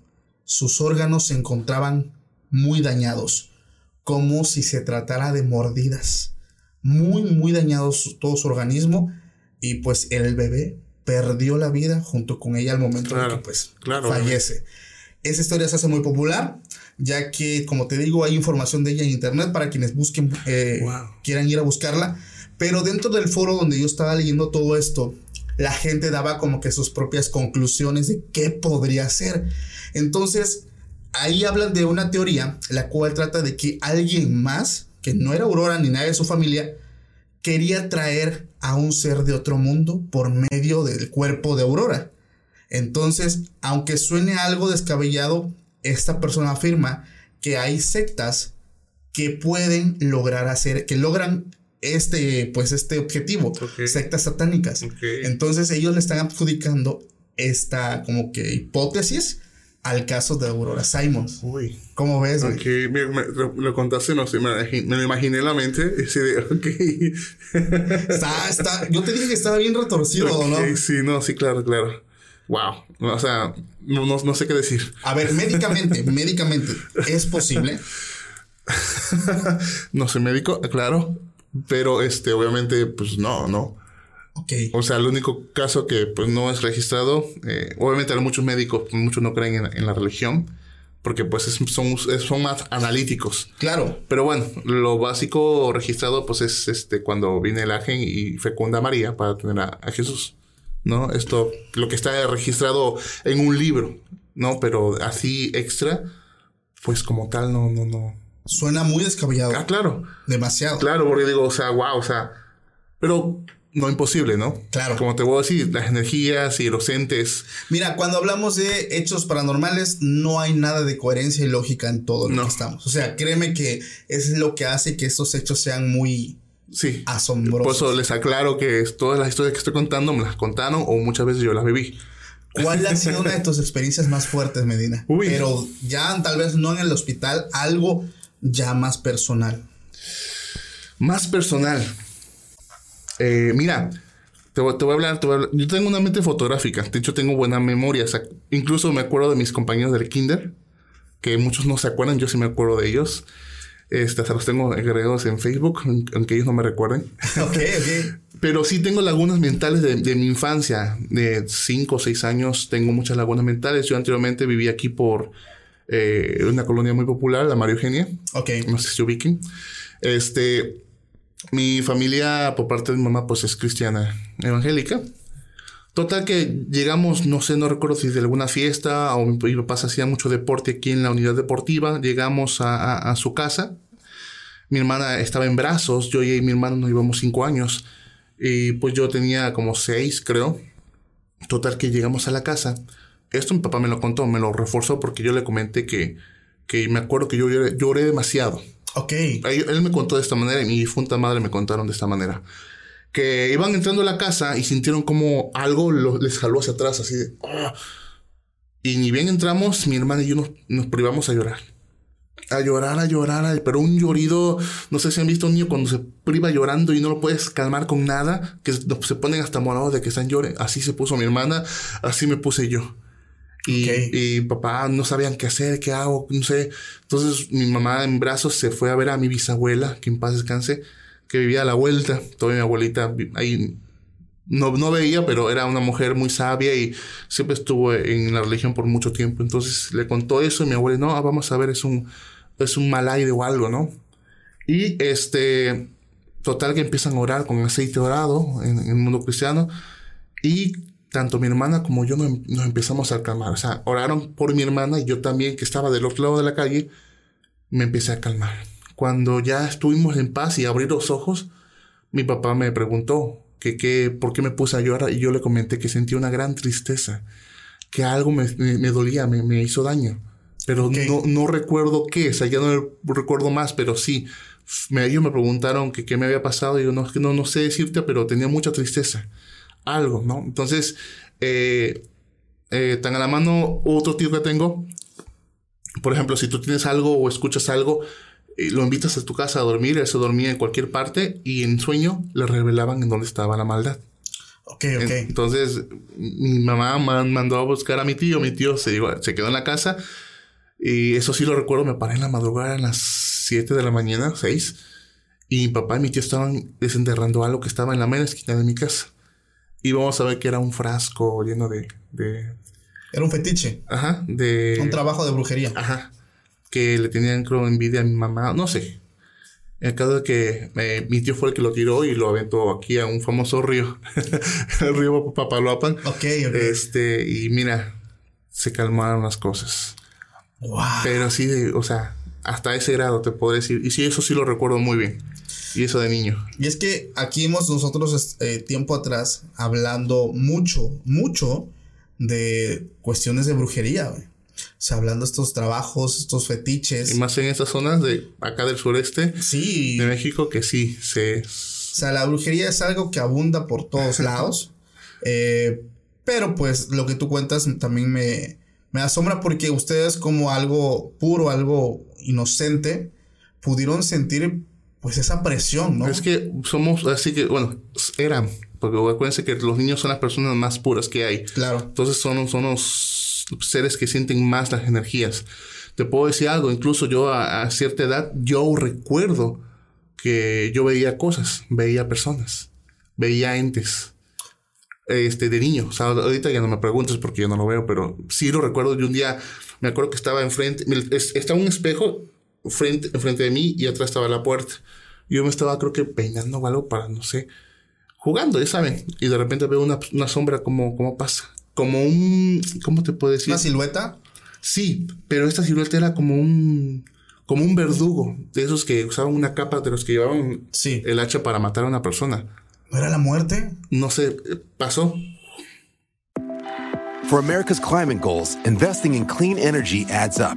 Speaker 1: sus órganos se encontraban muy dañados, como si se tratara de mordidas. Muy, muy dañados todo su organismo y pues el bebé perdió la vida junto con ella al momento
Speaker 2: Claro,
Speaker 1: que pues
Speaker 2: claro,
Speaker 1: fallece. Esa historia se hace muy popular, ya que, como te digo, hay información de ella en internet para quienes busquen, eh,
Speaker 2: Wow.
Speaker 1: quieran ir a buscarla. Pero dentro del foro donde yo estaba leyendo todo esto, la gente daba como que sus propias conclusiones de qué podría ser. Entonces, ahí hablan de una teoría, la cual trata de que alguien más, que no era Aurora ni nadie de su familia, quería traer a un ser de otro mundo por medio del cuerpo de Aurora. Entonces, aunque suene algo descabellado, esta persona afirma que hay sectas que pueden lograr hacer, que logran este, pues este objetivo,
Speaker 2: Ok.
Speaker 1: sectas satánicas. Entonces ellos le están adjudicando esta como que hipótesis al caso de Aurora Simons.
Speaker 2: Uy.
Speaker 1: ¿Cómo ves? güey?
Speaker 2: Ok, me, me- lo, lo contaste, no sé, me, lo imagi- me lo imaginé en la mente. Ese de, ok.
Speaker 1: Está, está, yo te dije que estaba bien retorcido, ¿no?
Speaker 2: Sí, no, sí, claro, claro. Wow. O sea, no, no, no sé qué decir.
Speaker 1: A ver, médicamente, médicamente, ¿es posible?
Speaker 2: no soy médico, claro. Pero este, obviamente, pues no, no.
Speaker 1: Ok.
Speaker 2: O sea, el único caso que pues no es registrado, eh, obviamente hay muchos médicos, muchos no creen en, en la religión, porque pues es- son, es- son más analíticos.
Speaker 1: Claro.
Speaker 2: Pero bueno, lo básico registrado pues es este cuando viene el ángel y fecunda a María para tener a, a Jesús. ¿No? Esto, lo que está registrado en un libro, ¿no? Pero así extra, pues como tal, no, no, no.
Speaker 1: Suena muy descabellado.
Speaker 2: Ah, claro.
Speaker 1: Demasiado.
Speaker 2: Claro, porque digo, o sea, wow, o sea, pero no imposible, ¿no?
Speaker 1: Claro.
Speaker 2: Como te voy a decir, las energías y los entes,
Speaker 1: Mira, cuando hablamos de hechos paranormales, no hay nada de coherencia y lógica en todo lo
Speaker 2: No.
Speaker 1: que estamos. O sea, créeme que es lo que hace que estos hechos sean muy
Speaker 2: sí.
Speaker 1: asombrosos.
Speaker 2: Por eso les aclaro que todas las historias que estoy contando me las contaron o muchas veces yo las viví.
Speaker 1: ¿Cuál ha sido una de tus experiencias más fuertes, Medina?
Speaker 2: Uy.
Speaker 1: Pero ya tal vez no en el hospital, algo ya más personal.
Speaker 2: Más personal. Eh, mira, te voy, te voy a hablar, te voy a hablar- Yo tengo una mente fotográfica. De hecho, tengo buena memoria. O sea, incluso me acuerdo de mis compañeros del kinder. Que muchos no se acuerdan. Yo sí me acuerdo de ellos. Este, hasta los tengo agregados en Facebook. Aunque ellos no me recuerden.
Speaker 1: Ok, ok.
Speaker 2: Pero sí tengo lagunas mentales de, de mi infancia. De 5 o 6 años tengo muchas lagunas mentales. Yo anteriormente vivía aquí por eh, una colonia muy popular, la María Eugenia
Speaker 1: Ok.
Speaker 2: no sé si ubiquen. Este, mi familia por parte de mi mamá pues es cristiana evangélica. Total que llegamos, no sé, no recuerdo si de alguna fiesta o mi, papá hacía mucho deporte aquí en la unidad deportiva. Llegamos a, a- su casa. Mi hermana estaba en brazos, yo y mi hermano nos llevamos cinco años. Y pues yo tenía como seis, creo. Total que llegamos a la casa. Esto mi papá me lo contó, me lo reforzó porque yo le comenté que, que me acuerdo que yo lloré demasiado.
Speaker 1: Ok.
Speaker 2: Él, me contó de esta manera y mi difunta madre me contaron de esta manera. Que iban entrando a la casa y sintieron como algo les jaló hacia atrás, así de... "Ah". Y ni bien entramos, mi hermana y yo nos, privamos a llorar. A llorar, a llorar, a- pero un llorido, no sé si han visto un niño cuando se priva llorando y no lo puedes calmar con nada, que se, se ponen hasta morados de que están llorando. Así se puso mi hermana, así me puse yo. Y,
Speaker 1: Ok.
Speaker 2: y papá no sabían qué hacer, qué hago, no sé. Entonces mi mamá en brazos se fue a ver a mi bisabuela, que en paz descanse, que vivía a la vuelta. Todavía mi abuelita ahí no, no veía, pero era una mujer muy sabia y siempre estuvo en la religión por mucho tiempo. Entonces le contó eso y mi abuela, no, vamos a ver, es un, es un mal aire o algo, ¿no? Y este, total que empiezan a orar con aceite orado en, en el mundo cristiano y tanto mi hermana como yo nos, nos, empezamos a calmar. O sea, oraron por mi hermana y yo también, que estaba del otro lado de la calle, me empecé a calmar. Cuando ya estuvimos en paz y abrí los ojos, mi papá me preguntó que, que por qué me puse a llorar y yo le comenté que sentía una gran tristeza, que algo me, me, me dolía, me, me, hizo daño. Pero okay. no, no recuerdo qué, o sea, ya no recuerdo más, pero sí. Me, ellos me preguntaron que qué me había pasado y yo no, no, no sé decirte, pero tenía mucha tristeza algo, ¿no? Entonces, eh, eh, tan a la mano otro tío que tengo, por ejemplo, si tú tienes algo o escuchas algo, eh, lo invitas a tu casa a dormir, él se dormía en cualquier parte y en sueño le revelaban en dónde estaba la maldad.
Speaker 1: Ok, ok.
Speaker 2: Entonces, mi mamá mandó a buscar a mi tío, mi tío se, se quedó en la casa y eso sí lo recuerdo, me paré en la madrugada a las 7 de la mañana, 6, y mi papá y mi tío estaban desenterrando algo que estaba en la mera esquina de mi casa. Y vamos a ver que era un frasco lleno de, de...
Speaker 1: Era un fetiche.
Speaker 2: Ajá, de...
Speaker 1: Un trabajo de brujería.
Speaker 2: Ajá. Que le tenían, creo, envidia a mi mamá. No sé. El caso de que eh, mi tío fue el que lo tiró y lo aventó aquí a un famoso río. el río Papaloapan.
Speaker 1: Ok, ok.
Speaker 2: Este, y mira, se calmaron las cosas.
Speaker 1: Wow.
Speaker 2: Pero sí, de, o sea, hasta ese grado te puedo decir. Y sí, eso sí lo recuerdo muy bien. Y eso de niño.
Speaker 1: Y es que aquí hemos nosotros eh, tiempo atrás hablando mucho, mucho de cuestiones de brujería, güey. O sea, hablando de estos trabajos, estos fetiches.
Speaker 2: Y más en estas zonas de acá del sureste.
Speaker 1: Sí.
Speaker 2: De México que sí se...
Speaker 1: O sea, la brujería es algo que abunda por todos lados. eh, pero pues lo que tú cuentas también me, me asombra porque ustedes como algo puro, algo inocente, pudieron sentir pues esa presión, ¿no?
Speaker 2: Es que somos, así que, bueno, eran, porque acuérdense que los niños son las personas más puras que hay.
Speaker 1: Claro.
Speaker 2: Entonces son, son los seres que sienten más las energías. Te puedo decir algo, incluso yo a, a cierta edad, yo recuerdo que yo veía cosas, veía personas, veía entes. Este, de niño, o sea, ahorita ya no me preguntes porque yo no lo veo, pero sí lo recuerdo de un día, me acuerdo que estaba enfrente, estaba un espejo frente, enfrente de mí y atrás estaba la puerta. Yo me estaba, creo que, peinando o algo para, no sé, jugando, ya saben. Y de repente veo una, una sombra como, como pasa. Como un, ¿cómo te puedo decir?
Speaker 1: ¿Una silueta?
Speaker 2: Sí, pero esta silueta era como un, como un verdugo. De esos que usaban una capa, de los que llevaban
Speaker 1: sí.
Speaker 2: el hacha para matar a una persona.
Speaker 1: ¿No era la muerte?
Speaker 2: No sé, pasó.
Speaker 3: For America's climate goals, investing in clean energy adds up.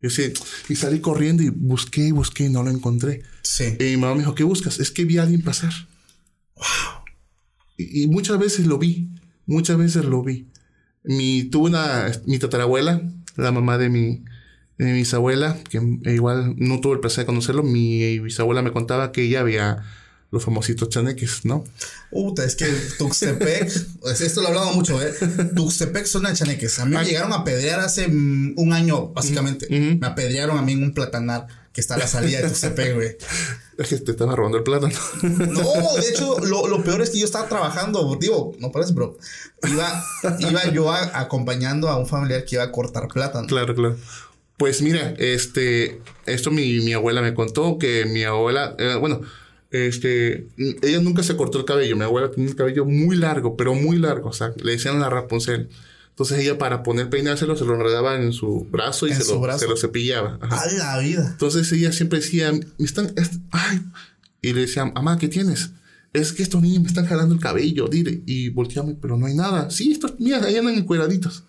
Speaker 2: Yo sí, y salí corriendo y busqué y busqué y no lo encontré.
Speaker 1: Sí.
Speaker 2: Y mi mamá me dijo, ¿qué buscas? Es que vi a alguien pasar.
Speaker 1: Wow.
Speaker 2: Y, y muchas veces lo vi. Muchas veces lo vi. Mi, tuve una, mi tatarabuela, la mamá de mi, de mi bisabuela, que igual no tuve el placer de conocerlo. Mi bisabuela me contaba que ella había los famositos chaneques, ¿no?
Speaker 1: Puta, es que Tuxtepec, esto lo he hablado mucho, ¿eh? Tuxtepec son de chaneques. A mí me llegaron a apedrear hace mm, un año, básicamente.
Speaker 2: Uh -huh.
Speaker 1: Me apedrearon a mí en un platanar que está a la salida de Tuxtepec, güey.
Speaker 2: Es que te estaba robando el plátano.
Speaker 1: No, de hecho, lo, lo, peor es que yo estaba trabajando, digo, no parece, bro. Iba, iba yo a, acompañando a un familiar que iba a cortar plátano.
Speaker 2: Claro, claro. Pues mira, este, esto mi, mi abuela me contó que mi abuela, eh, bueno, este, ella nunca se cortó el cabello. Mi abuela tenía el cabello muy largo, pero muy largo. O sea, le decían la Rapunzel. Entonces ella para poner peinárselo se lo enredaba en su brazo y se
Speaker 1: su
Speaker 2: lo,
Speaker 1: brazo.
Speaker 2: se lo cepillaba. Ajá.
Speaker 1: A la vida.
Speaker 2: Entonces ella siempre decía, me están, est- ay, y le decía, mamá, ¿qué tienes? Es que estos niños me están jalando el cabello, dile. Y volteaba, pero no hay nada. Sí, estos, mira, ahí andan encueraditos.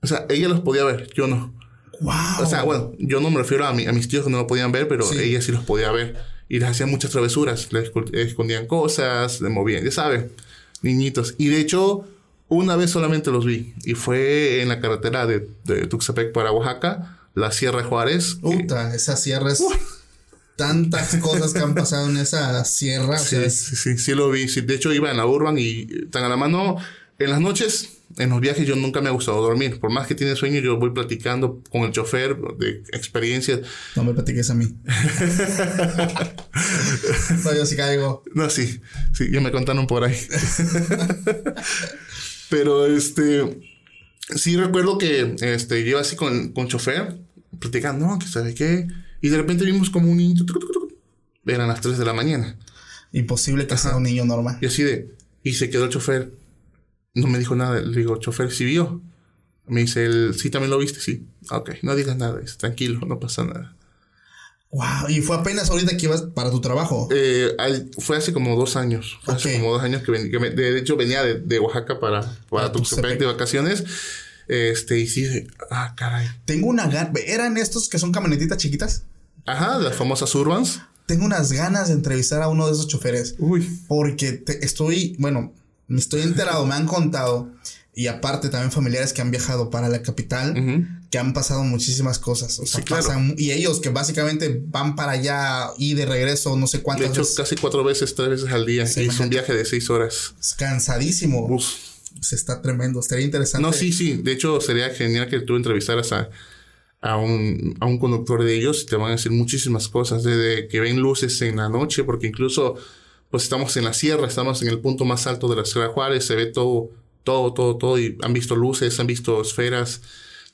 Speaker 2: O sea, ella los podía ver, yo no.
Speaker 1: Wow.
Speaker 2: O sea, bueno, yo no me refiero a, mi- a mis tíos que no lo podían ver, pero
Speaker 1: Sí.
Speaker 2: ella sí los podía ver. Y les hacían muchas travesuras. Le escol- escondían cosas, le movían, ya saben, niñitos. Y de hecho, una vez solamente los vi. Y fue en la carretera de, de Tuxtepec para Oaxaca, la Sierra Juárez. que-
Speaker 1: Puta, esa sierra es. Tantas cosas que han pasado en esa sierra. o sea,
Speaker 2: Sí,
Speaker 1: es-
Speaker 2: sí, sí, sí lo vi. Sí, de hecho, iba en la Urban y tan a la mano. En las noches, en los viajes, yo nunca me ha gustado dormir. Por más que tiene sueño, yo voy platicando con el chofer de experiencias.
Speaker 1: No me platiques a mí. no, yo sí caigo.
Speaker 2: No, sí, sí, ya me contaron por ahí. Pero este, sí recuerdo que este, yo así con, con chofer, platicando, no, que sabe qué. Y de repente vimos como un niño. tuc, tuc, tuc. Eran las 3 de la mañana.
Speaker 1: Imposible que sea un niño normal.
Speaker 2: Y así de, y se quedó el chofer. No me dijo nada. Le digo, chofer, ¿sí vio? Me dice, él, sí, también lo viste, sí. "Ah, Ok, no digas nada, dice, tranquilo, no pasa nada.
Speaker 1: Wow. Y fue apenas ahorita que ibas para tu trabajo.
Speaker 2: Eh, al- fue hace como dos años. Fue hace como dos años que, ven- que me- de hecho venía de, de Oaxaca para, para
Speaker 1: Para
Speaker 2: Tuxtepec
Speaker 1: Tuxtepec.
Speaker 2: de vacaciones. Este, y sí, ah, caray.
Speaker 1: Tengo una gana. ¿Eran estos que son camionetitas chiquitas?
Speaker 2: Ajá, las famosas Urbans.
Speaker 1: Tengo unas ganas de entrevistar a uno de esos choferes.
Speaker 2: Uy.
Speaker 1: Porque te- estoy, bueno, me estoy enterado, me han contado. Y aparte también familiares que han viajado para la capital,
Speaker 2: Ujú.
Speaker 1: que han pasado muchísimas cosas. O sea,
Speaker 2: Sí, claro.
Speaker 1: pasan, y ellos que básicamente van para allá y de regreso no sé
Speaker 2: De
Speaker 1: cuántas
Speaker 2: hecho,
Speaker 1: veces.
Speaker 2: casi cuatro veces, tres veces al día.
Speaker 1: Sí,
Speaker 2: y es un viaje de seis horas.
Speaker 1: Es cansadísimo.
Speaker 2: Uf.
Speaker 1: Se está tremendo. Estaría interesante.
Speaker 2: No, sí, sí. De hecho, sería genial que tú entrevistaras a, a, un, a un conductor de ellos y te van a decir muchísimas cosas. Desde que ven luces en la noche, porque incluso, pues estamos en la sierra, estamos en el punto más alto de la Sierra Juárez, se ve todo, todo, todo, todo. Y han visto luces, han visto esferas.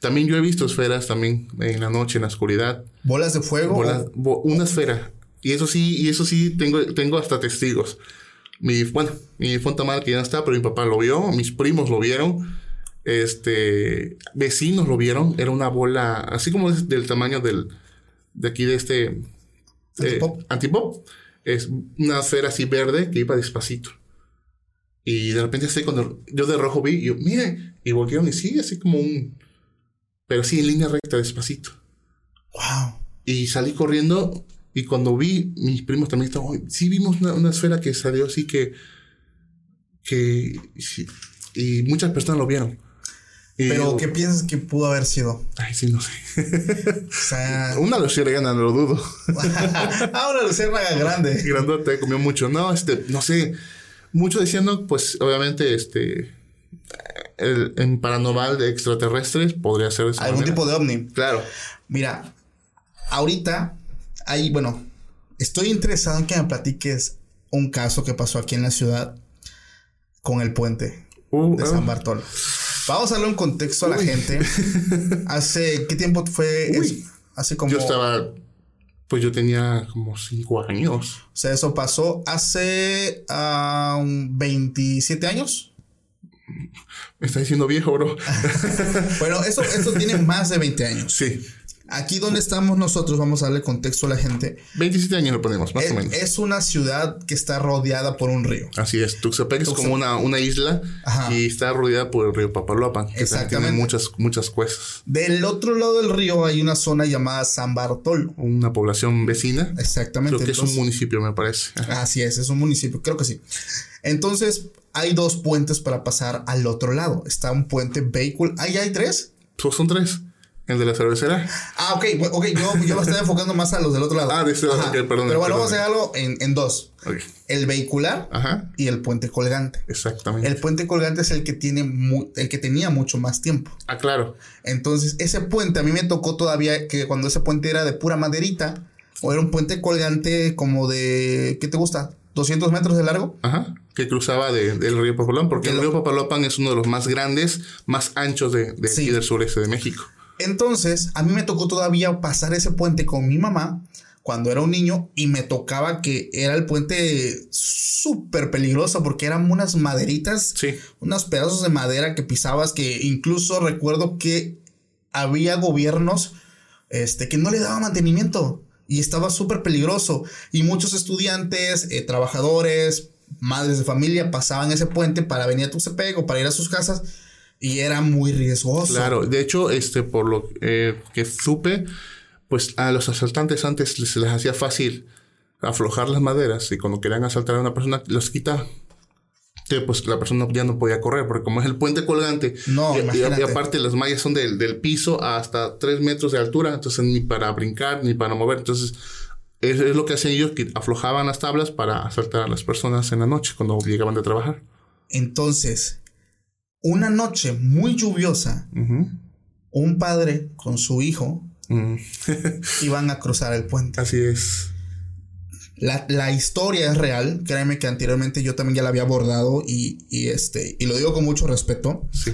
Speaker 2: También yo he visto esferas también en la noche, en la oscuridad.
Speaker 1: Bolas de fuego.
Speaker 2: Bola- bo- una esfera. Y eso sí, y eso sí, tengo, tengo hasta testigos. Mi, bueno, mi mal que ya no está, pero mi papá lo vio, mis primos lo vieron, este, vecinos lo vieron, era una bola, así como es del tamaño del, de aquí de este, eh,
Speaker 1: Antipop.
Speaker 2: Es una esfera así verde que iba despacito. Y de repente así cuando yo de rojo vi, y yo, mire, y voltearon y sí, así como un, pero sí en línea recta, despacito.
Speaker 1: Wow.
Speaker 2: Y salí corriendo y cuando vi, mis primos también estaban, "Oye, sí vimos una, una esfera que salió así que, que, sí", y muchas personas lo vieron. Y
Speaker 1: Pero, ¿qué piensas que pudo haber sido?
Speaker 2: Ay, sí, no sé.
Speaker 1: O sea,
Speaker 2: una luciérnaga, no lo dudo.
Speaker 1: ah, una luciérnaga grande.
Speaker 2: Grandote, comió mucho. No, este, no sé. Mucho diciendo, pues, obviamente, este, el, en paranormal de extraterrestres podría ser de
Speaker 1: Algún
Speaker 2: manera.
Speaker 1: tipo de ovni.
Speaker 2: Claro.
Speaker 1: Mira, ahorita hay, bueno, estoy interesado en que me platiques un caso que pasó aquí en la ciudad con el puente
Speaker 2: Uh,
Speaker 1: de
Speaker 2: ah.
Speaker 1: San Bartolo. Vamos a darle un contexto a la
Speaker 2: Uy.
Speaker 1: gente. Hace, ¿qué tiempo fue? Hace como...
Speaker 2: Yo estaba, pues yo tenía como cinco años.
Speaker 1: O sea, eso pasó hace ah, un 27 años.
Speaker 2: Me está diciendo viejo, bro.
Speaker 1: Bueno, eso, eso tiene más de 20 años.
Speaker 2: sí.
Speaker 1: Aquí donde estamos nosotros, vamos a darle contexto a la gente.
Speaker 2: 27 años lo ponemos, más
Speaker 1: Es,
Speaker 2: o menos.
Speaker 1: es una ciudad que está rodeada por un río.
Speaker 2: Así es. Tuxtepec es como una, una isla
Speaker 1: Ajá.
Speaker 2: y está rodeada por el río Papaloapan. Que
Speaker 1: Exactamente.
Speaker 2: tiene muchas, muchas cuestas.
Speaker 1: Del otro lado del río hay una zona llamada San Bartolo.
Speaker 2: Una población vecina.
Speaker 1: Exactamente.
Speaker 2: Creo que es un municipio, me parece. Ajá.
Speaker 1: Así es, es un municipio, creo que sí. Entonces, hay dos puentes para pasar al otro lado. Está un puente vehículo. ¿Ahí hay tres?
Speaker 2: Pues son tres. El de la cervecera.
Speaker 1: Ah, ok, ok, yo, yo me estoy enfocando más a los del otro lado.
Speaker 2: Ah, de este lado,
Speaker 1: Ajá.
Speaker 2: ok, perdón,
Speaker 1: Pero bueno, vamos a dejarlo en, en dos. El vehicular
Speaker 2: Ajá.
Speaker 1: y el puente colgante.
Speaker 2: Exactamente.
Speaker 1: El puente colgante es el que tiene mu- el que tenía mucho más tiempo.
Speaker 2: Ah, claro.
Speaker 1: Entonces, ese puente a mí me tocó todavía que cuando ese puente era de pura maderita, o era un puente colgante como de, ¿qué te gusta? ¿200 metros de largo?
Speaker 2: Ajá. Que cruzaba de- del río Papaloapan. Porque
Speaker 1: Que
Speaker 2: el río Papaloapan es uno de los más grandes, más anchos de, de
Speaker 1: Sí.
Speaker 2: aquí del sureste de México.
Speaker 1: Entonces, a mí me tocó todavía pasar ese puente con mi mamá cuando era un niño y me tocaba que era el puente súper peligroso porque eran unas maderitas,
Speaker 2: Sí.
Speaker 1: unos pedazos de madera que pisabas que incluso recuerdo que había gobiernos este, que no le daban mantenimiento y estaba súper peligroso y muchos estudiantes, eh, trabajadores, madres de familia pasaban ese puente para venir a Tuxtepec o para ir a sus casas y era muy riesgoso.
Speaker 2: Claro, de hecho, este, por lo eh, que supe, pues a los asaltantes antes les- se les hacía fácil aflojar las maderas y cuando querían asaltar a una persona los. Que pues la persona ya no podía correr, porque como es el puente colgante,
Speaker 1: No,
Speaker 2: y, y aparte las mallas son del, del piso hasta 3 metros de altura, entonces ni para brincar ni para mover. Entonces, es, es lo que hacían ellos, que aflojaban las tablas para asaltar a las personas en la noche cuando llegaban de trabajar.
Speaker 1: Entonces, una noche muy lluviosa, un padre con su hijo
Speaker 2: Mm,
Speaker 1: iban a cruzar el puente.
Speaker 2: Así es.
Speaker 1: La, la historia es real, créeme que anteriormente yo también ya la había abordado y, y, este, y lo digo con mucho respeto.
Speaker 2: Sí.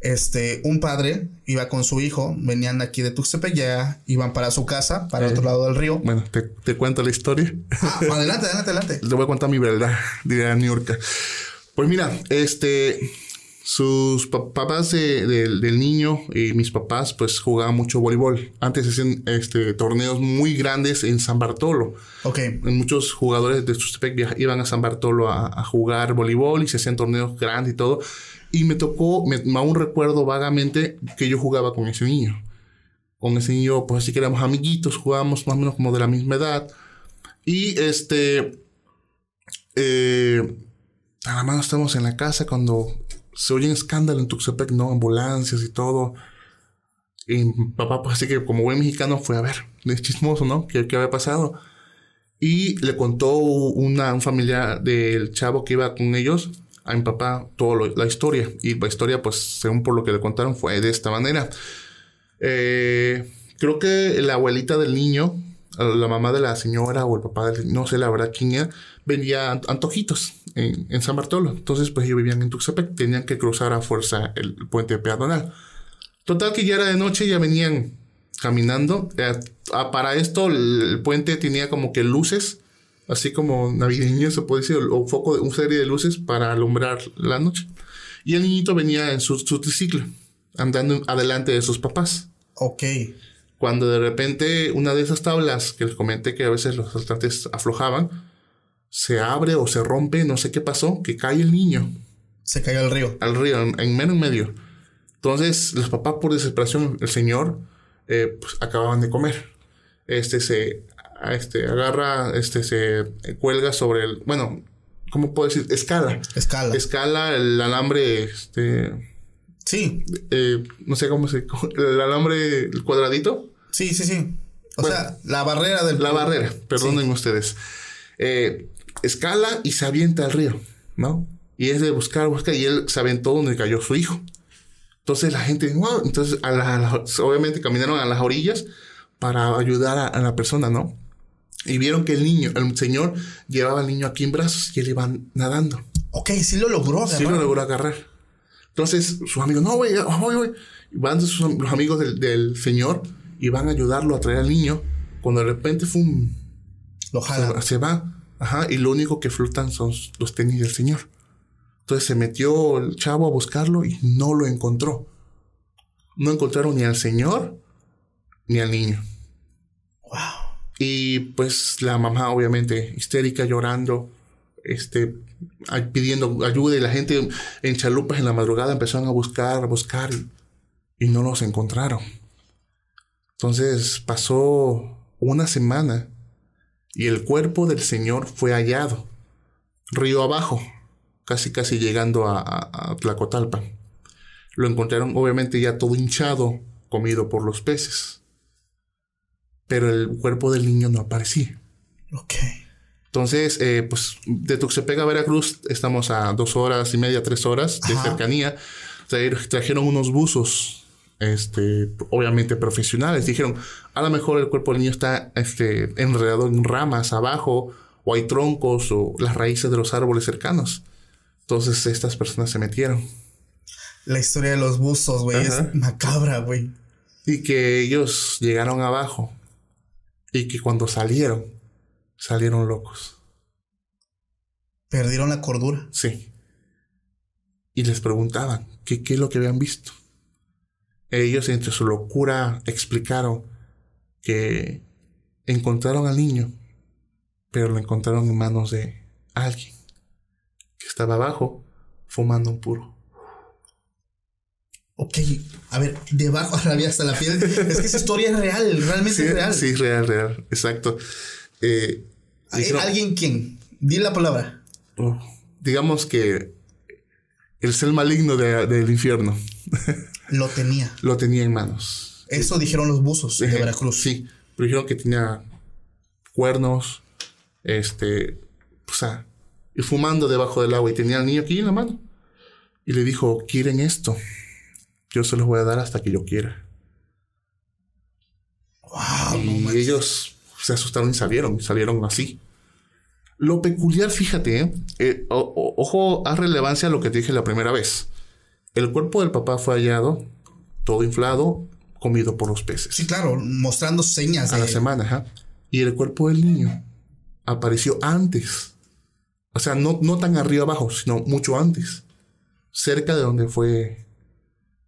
Speaker 1: Este, un padre iba con su hijo, venían de aquí de Tuxtepec, ya iban para su casa, para el otro lado del río.
Speaker 2: Bueno, te, te cuento la historia.
Speaker 1: Ah, adelante, adelante, adelante.
Speaker 2: Le voy a contar mi verdad, diría Niurka. Pues mira, este, sus pa- papás de- del- del niño y mis papás, pues jugaban mucho voleibol. Antes hacían este, torneos muy grandes en San Bartolo.
Speaker 1: Ok,
Speaker 2: Muchos jugadores de viaja- iban a San Bartolo a, a jugar voleibol y se hacían torneos grandes y todo. Y me tocó, me, aún recuerdo vagamente que yo jugaba con ese niño. Con ese niño, pues así que éramos amiguitos, jugábamos más o menos como de la misma edad. Y este, eh, a la mano estamos en la casa cuando se oye un escándalo en Tuxtepec, ¿no? Ambulancias y todo. Y papá, pues así que como buen mexicano fue a ver, es chismoso, ¿no? ¿Qué, qué había pasado? Y le contó una, un familiar del chavo que iba con ellos a mi papá toda la historia. Y la historia, pues, según por lo que le contaron, fue de esta manera. Eh, creo que la abuelita del niño, la mamá de la señora o el papá del no sé la verdad quién era, vendía an- antojitos en, en San Bartolo. Entonces, pues ellos vivían en Tuxtepec, tenían que cruzar a fuerza el puente peatonal. Total que ya era de noche, ya venían caminando. Eh, para esto el, el puente tenía como que luces, así como navideñas, se puede decir, o foco de una serie de luces para alumbrar la noche. Y el niñito venía en su, su triciclo, andando adelante de sus papás.
Speaker 1: ok.
Speaker 2: Cuando de repente una de esas tablas que les comenté que a veces los asaltantes aflojaban, se abre o se rompe, no sé qué pasó, que cae el niño
Speaker 1: Se cayó al río.
Speaker 2: al río, en, en en medio. Entonces, los papás, por desesperación, el señor, eh, pues acababan de comer. Este se este, agarra, este se cuelga sobre el, bueno, ¿cómo puedo decir? Escala.
Speaker 1: Escala.
Speaker 2: Escala el alambre, este,
Speaker 1: Sí,
Speaker 2: eh, no sé cómo se, el alambre, el cuadradito.
Speaker 1: sí, sí, sí. O
Speaker 2: Bueno,
Speaker 1: sea, la barrera del...
Speaker 2: La barrera, perdonen ustedes. Eh, escala y se avienta al río, ¿no? Y es de buscar, buscar, y él se aventó donde cayó su hijo. Entonces la gente, wow, entonces a la- a la- obviamente caminaron a las orillas para ayudar a, a la persona, ¿no? Y vieron que el niño, el señor llevaba al niño aquí en brazos y él iba nadando.
Speaker 1: Ok, sí lo logró.
Speaker 2: Sí lo
Speaker 1: agarrar.
Speaker 2: logró agarrar. Entonces sus amigos, no, güey, voy, voy. Van sus, los amigos del, del señor y van a ayudarlo a traer al niño. Cuando de repente fue un,
Speaker 1: Lo jala.
Speaker 2: se va. Ajá, y lo único que flotan son los tenis del señor. Entonces se metió el chavo a buscarlo y no lo encontró. No encontraron ni al señor ni al niño.
Speaker 1: Wow.
Speaker 2: Y pues la mamá, obviamente, histérica, llorando, este, pidiendo ayuda. Y la gente en chalupas en la madrugada empezaron a buscar, a buscar y, y no los encontraron. Entonces pasó una semana y el cuerpo del señor fue hallado, río abajo, casi casi llegando a, a- a Tlacotalpa. Lo encontraron obviamente ya todo hinchado, comido por los peces. Pero el cuerpo del niño no aparecía.
Speaker 1: Ok.
Speaker 2: Entonces, eh, pues de Tuxtepec a Veracruz estamos a dos horas y media, tres horas de
Speaker 1: Ajá.
Speaker 2: cercanía. Trajeron unos buzos, este, obviamente profesionales. Dijeron, a lo mejor el cuerpo del niño está este, enredado en ramas abajo, o hay troncos, o las raíces de los árboles cercanos. Entonces, estas personas se metieron.
Speaker 1: La historia de los buzos, güey, es macabra, güey.
Speaker 2: Y que ellos llegaron abajo Y que cuando salieron, salieron locos.
Speaker 1: Perdieron la cordura.
Speaker 2: Sí. Y les preguntaban qué, qué es lo que habían visto. Ellos, entre su locura, explicaron que encontraron al niño, pero lo encontraron en manos de alguien que estaba abajo fumando un puro.
Speaker 1: Ok, a ver, debajo había hasta la piel. Es que esa historia es real, realmente
Speaker 2: Sí,
Speaker 1: es real.
Speaker 2: sí, real, real, exacto. Eh, dijeron-
Speaker 1: ¿Alguien quién? Di la palabra.
Speaker 2: oh, digamos que el ser maligno de- del infierno
Speaker 1: Lo tenía.
Speaker 2: lo tenía en manos.
Speaker 1: Eso dijeron los buzos de Veracruz.
Speaker 2: Sí, pero dijeron que tenía cuernos, este, o sea, y fumando debajo del agua y tenía al niño aquí en la mano. Y le dijo, ¿quieren esto? Yo se los voy a dar hasta que yo quiera.
Speaker 1: Wow, no
Speaker 2: y ellos se asustaron y salieron, y salieron así. Lo peculiar, fíjate, ¿eh? Eh, o- o- ojo, haz relevancia a lo que te dije la primera vez. El cuerpo del papá fue hallado, todo inflado, comido por los peces.
Speaker 1: Sí, claro, mostrando señas
Speaker 2: a la semana, ajá. Y el cuerpo del niño apareció antes. O sea, no, no tan arriba abajo, sino mucho antes. Cerca de donde fue,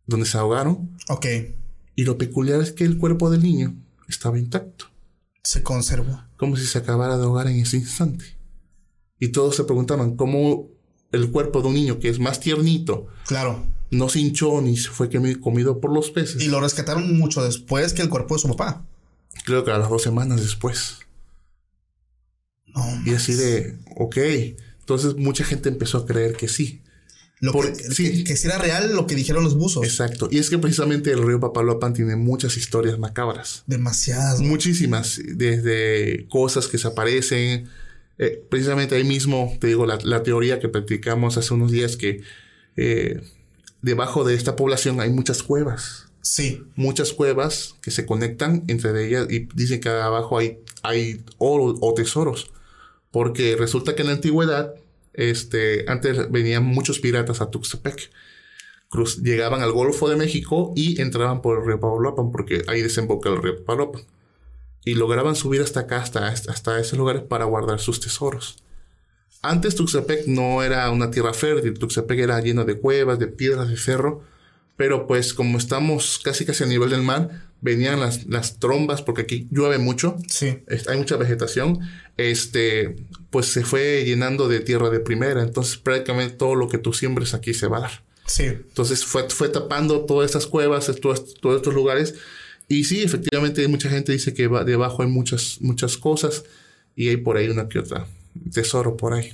Speaker 2: donde se ahogaron.
Speaker 1: Ok,
Speaker 2: Y lo peculiar es que el cuerpo del niño estaba intacto.
Speaker 1: se conservó.
Speaker 2: Como si se acabara de ahogar en ese instante. Y todos se preguntaban cómo el cuerpo de un niño que es más tiernito
Speaker 1: Claro.
Speaker 2: No se hinchó ni se fue comi- comido por los peces.
Speaker 1: Y lo rescataron mucho después que el cuerpo de su papá.
Speaker 2: Creo que a las dos semanas después.
Speaker 1: No,
Speaker 2: Y así de, ok. Entonces mucha gente empezó a creer que sí.
Speaker 1: lo
Speaker 2: por-
Speaker 1: que,
Speaker 2: sí.
Speaker 1: que, que sí era real lo que dijeron los buzos.
Speaker 2: Exacto. Y es que precisamente el río Papaloapan tiene muchas historias macabras.
Speaker 1: Demasiadas. güey.
Speaker 2: Muchísimas. Desde cosas que se aparecen. Eh, precisamente ahí mismo, te digo, la, la teoría que practicamos hace unos días que eh, debajo de esta población hay muchas cuevas.
Speaker 1: Sí.
Speaker 2: Muchas cuevas que se conectan entre ellas y dicen que abajo hay, hay oro o tesoros. Porque resulta que en la antigüedad, este, antes venían muchos piratas a Tuxtepec. Cruz, llegaban al Golfo de México y entraban por el río Papaloapan, porque ahí desemboca el río Papaloapan. Y lograban subir hasta acá, hasta, hasta esos lugares para guardar sus tesoros. Antes Tuxtepec no era una tierra fértil, Tuxtepec era lleno de cuevas, de piedras, de cerro. Pero pues como estamos casi casi a nivel del mar, venían las, las trombas, porque aquí llueve mucho,
Speaker 1: Sí.
Speaker 2: hay mucha vegetación, este, pues se fue llenando de tierra de primera, entonces prácticamente todo lo que tú siembres aquí se va a dar.
Speaker 1: Sí.
Speaker 2: Entonces fue, fue tapando todas estas cuevas, todos, todos estos lugares, y sí, efectivamente mucha gente dice que va- debajo hay muchas, muchas cosas, y hay por ahí una que otra tesoro por ahí.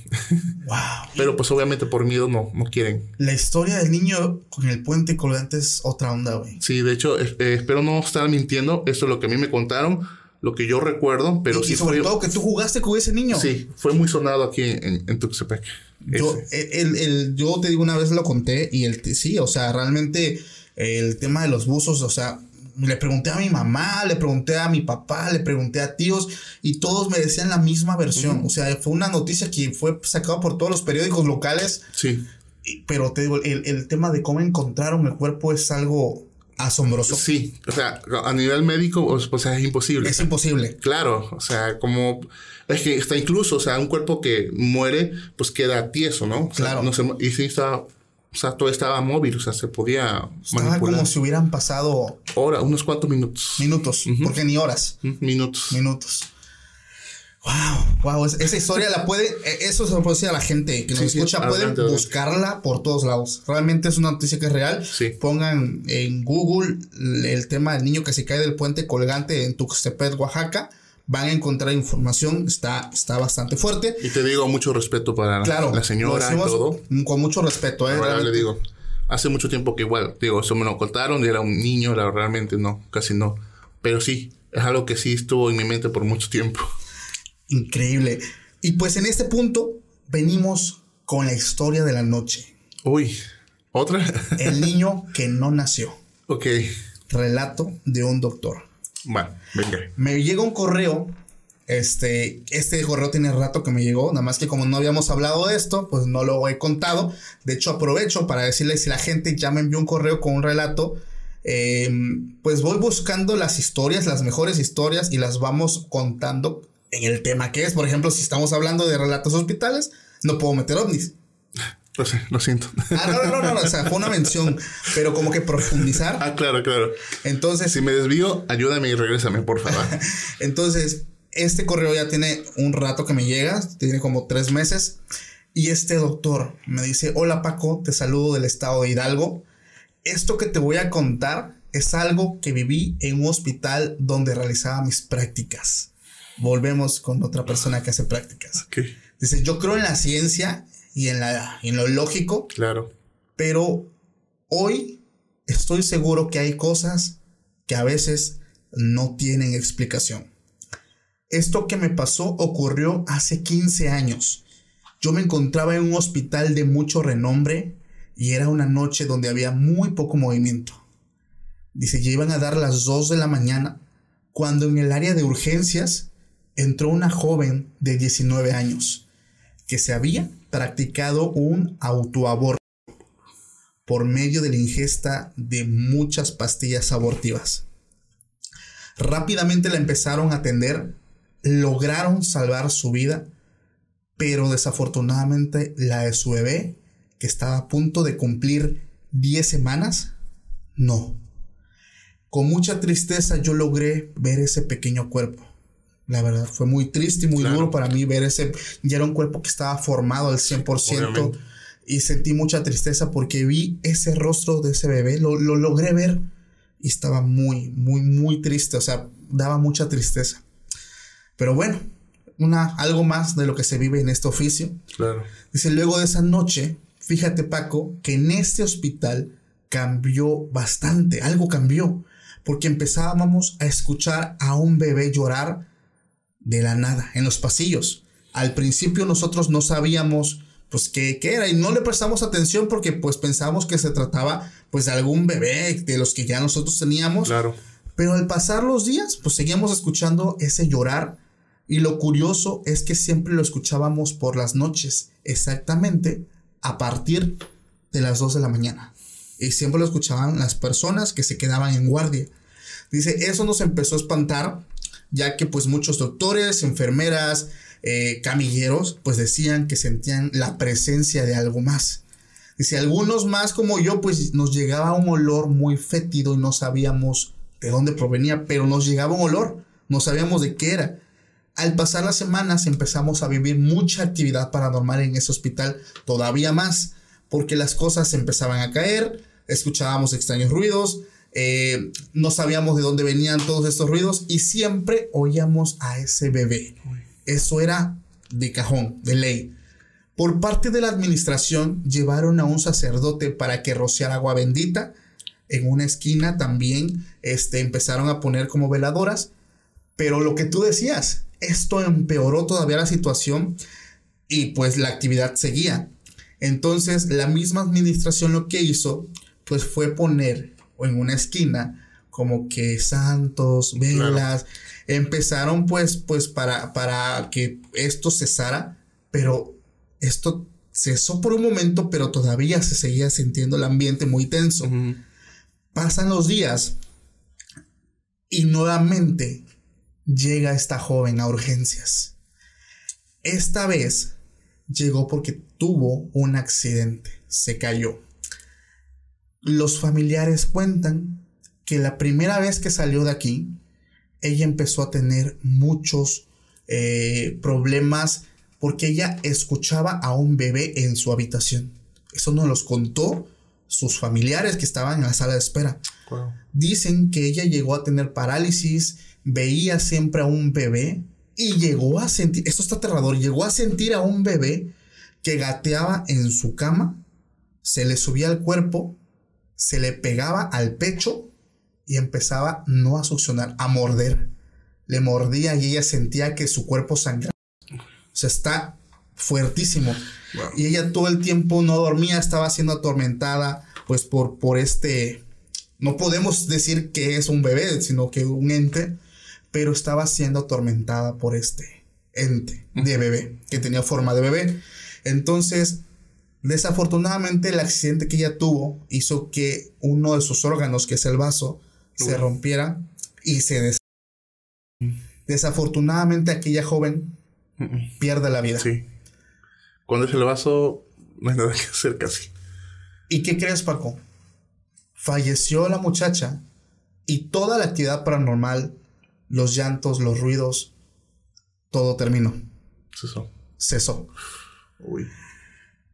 Speaker 1: Wow.
Speaker 2: Pero pues obviamente por miedo no, no quieren.
Speaker 1: La historia del niño con el puente colgante es otra onda, güey.
Speaker 2: Sí, de hecho, eh, espero no estar mintiendo, esto es lo que a mí me contaron, lo que yo recuerdo, pero
Speaker 1: y,
Speaker 2: sí
Speaker 1: y sobre
Speaker 2: fue...
Speaker 1: todo que tú jugaste con ese niño.
Speaker 2: Sí, fue muy sonado aquí en, en Tuxtepec.
Speaker 1: Yo, el, el- yo te digo, una vez lo conté y el, sí, o sea, realmente el tema de los buzos, o sea, le pregunté a mi mamá, le pregunté a mi papá, le pregunté a tíos y todos me decían la misma versión. O sea, fue una noticia que fue sacada por todos los periódicos locales,
Speaker 2: Sí,
Speaker 1: y- pero te digo, el, el tema de cómo encontraron el cuerpo es algo asombroso.
Speaker 2: sí, o sea, a nivel médico, o sea, es imposible.
Speaker 1: Es imposible.
Speaker 2: Claro, o sea, como es que está incluso, o sea, un cuerpo que muere, pues queda tieso, ¿no? O sea,
Speaker 1: Claro.
Speaker 2: No se, y sí estaba, o sea, todo estaba móvil, o sea, se podía
Speaker 1: Estaba
Speaker 2: manipular.
Speaker 1: como si hubieran pasado
Speaker 2: Hora, unos cuantos minutos.
Speaker 1: minutos, porque ni horas.
Speaker 2: Minutos.
Speaker 1: minutos. Wow, wow, es- esa historia la puede, e- eso se lo puedo decir a la gente que nos
Speaker 2: Sí,
Speaker 1: escucha, pueden
Speaker 2: adelante,
Speaker 1: buscarla por todos lados. Realmente es una noticia que es real.
Speaker 2: Sí.
Speaker 1: Pongan en Google el tema del niño que se cae del puente colgante en Tuxtepec, Oaxaca. Van a encontrar información, está, está bastante fuerte.
Speaker 2: Y te digo, mucho respeto para
Speaker 1: Claro,
Speaker 2: la señora y todo.
Speaker 1: Con mucho respeto, ¿eh?
Speaker 2: Ahora le digo, hace mucho tiempo que igual, digo, eso me lo contaron, era un niño, la, realmente no, casi no. Pero sí, es algo que sí estuvo en mi mente por mucho tiempo.
Speaker 1: Increíble. Y pues en este punto venimos con la historia de la noche.
Speaker 2: Uy, ¿otra?
Speaker 1: El niño que no nació.
Speaker 2: ok,
Speaker 1: Relato de un doctor.
Speaker 2: Bueno, venga.
Speaker 1: Me llega un correo. Este, este correo tiene rato que me llegó, nada más que como no habíamos hablado de esto, pues no lo he contado. De hecho, aprovecho para decirles si la gente ya me envió un correo con un relato, eh, pues voy buscando las historias, las mejores historias y las vamos contando en el tema que es. Por ejemplo, si estamos hablando de relatos hospitales, no puedo meter ovnis.
Speaker 2: Lo sé, lo siento.
Speaker 1: Ah, no, no, no, no, o sea, fue una mención, pero como que profundizar.
Speaker 2: ah, claro, claro.
Speaker 1: Entonces,
Speaker 2: Si me desvío, ayúdame y regrésame, por favor.
Speaker 1: Entonces, este correo ya tiene un rato que me llega, tiene como tres meses. Y este doctor me dice, hola Paco, te saludo del estado de Hidalgo. Esto que te voy a contar es algo que viví en un hospital donde realizaba mis prácticas. Volvemos con otra persona que hace prácticas.
Speaker 2: ok,
Speaker 1: Dice, yo creo en la ciencia y en, la, en lo lógico,
Speaker 2: claro.
Speaker 1: pero hoy estoy seguro que hay cosas que a veces no tienen explicación. Esto que me pasó ocurrió hace 15 años. Yo me encontraba en un hospital de mucho renombre y era una noche donde había muy poco movimiento. Dice, ya iban a dar las 2 de la mañana cuando en el área de urgencias entró una joven de 19 años que se había practicado un autoaborto por medio de la ingesta de muchas pastillas abortivas. Rápidamente la empezaron a atender, lograron salvar su vida, pero desafortunadamente la de su bebé, que estaba a punto de cumplir 10 semanas, no. Con mucha tristeza yo logré ver ese pequeño cuerpo. La verdad, fue muy triste y muy
Speaker 2: Claro.
Speaker 1: duro para mí ver ese. Ya era un cuerpo que estaba formado al 100%.
Speaker 2: Obviamente.
Speaker 1: Y sentí mucha tristeza porque vi ese rostro de ese bebé. Lo, lo logré ver. Y estaba muy, muy, muy triste. O sea, daba mucha tristeza. Pero bueno, una, algo más de lo que se vive en este oficio.
Speaker 2: Claro.
Speaker 1: Dice, luego de esa noche, fíjate Paco, que en este hospital cambió bastante, algo cambió, porque empezábamos a escuchar a un bebé llorar de la nada, en los pasillos. Al principio nosotros no sabíamos pues qué, qué era y no le prestamos atención porque pues pensábamos que se trataba pues de algún bebé de los que ya nosotros teníamos.
Speaker 2: Claro.
Speaker 1: Pero al pasar los días, pues seguíamos escuchando ese llorar. Y lo curioso es que siempre lo escuchábamos por las noches, exactamente a partir de las 2 de la mañana. Y siempre lo escuchaban las personas que se quedaban en guardia. Dice, eso nos empezó a espantar, ya que pues muchos doctores, enfermeras, eh, camilleros, pues decían que sentían la presencia de algo más. Dice, algunos más como yo, pues nos llegaba un olor muy fétido y no sabíamos de dónde provenía, pero nos llegaba un olor, no sabíamos de qué era. Al pasar las semanas empezamos a vivir mucha actividad paranormal en ese hospital, todavía más, porque las cosas empezaban a caer, escuchábamos extraños ruidos, eh, no sabíamos de dónde venían todos estos ruidos y siempre oíamos a ese bebé. Eso era de cajón, de ley. Por parte de la administración llevaron a un sacerdote para que rociara agua bendita. En una esquina también este, empezaron a poner como veladoras. Pero lo que tú decías, esto empeoró todavía la situación y pues la actividad seguía. Entonces la misma administración lo que hizo pues fue poner en una esquina como que santos, velas, empezaron pues pues para para que esto cesara, pero esto cesó por un momento, pero todavía se seguía sintiendo el ambiente muy tenso. Pasan los días y nuevamente llega esta joven a urgencias. Esta vez llegó porque tuvo un accidente, se cayó. Los familiares cuentan que la primera vez que salió de aquí, ella empezó a tener muchos eh, problemas porque ella escuchaba a un bebé en su habitación. Eso nos los contó sus familiares que estaban en la sala de espera.
Speaker 2: Wow.
Speaker 1: Dicen que ella llegó a tener parálisis, veía siempre a un bebé y llegó a sentir, esto está aterrador, llegó a sentir a un bebé que gateaba en su cama, se le subía al cuerpo, se le pegaba al pecho y empezaba no a succionar, a morder. Le mordía y ella sentía que su cuerpo sangraba. O sea, está fuertísimo.
Speaker 2: Wow.
Speaker 1: Y ella todo el tiempo no dormía, estaba siendo atormentada, pues por, por este, no podemos decir que es un bebé, sino que un ente, pero estaba siendo atormentada por este ente de bebé, que tenía forma de bebé. Entonces, Desafortunadamente el accidente que ella tuvo hizo que uno de sus órganos, que es el vaso, se rompiera y se des Desafortunadamente aquella joven pierde la vida.
Speaker 2: Sí. Cuando es el vaso, no hay nada que hacer casi.
Speaker 1: ¿Y qué crees, Paco? Falleció la muchacha y toda la actividad paranormal, los llantos, los ruidos, todo terminó.
Speaker 2: Cesó.
Speaker 1: Cesó.
Speaker 2: Uy.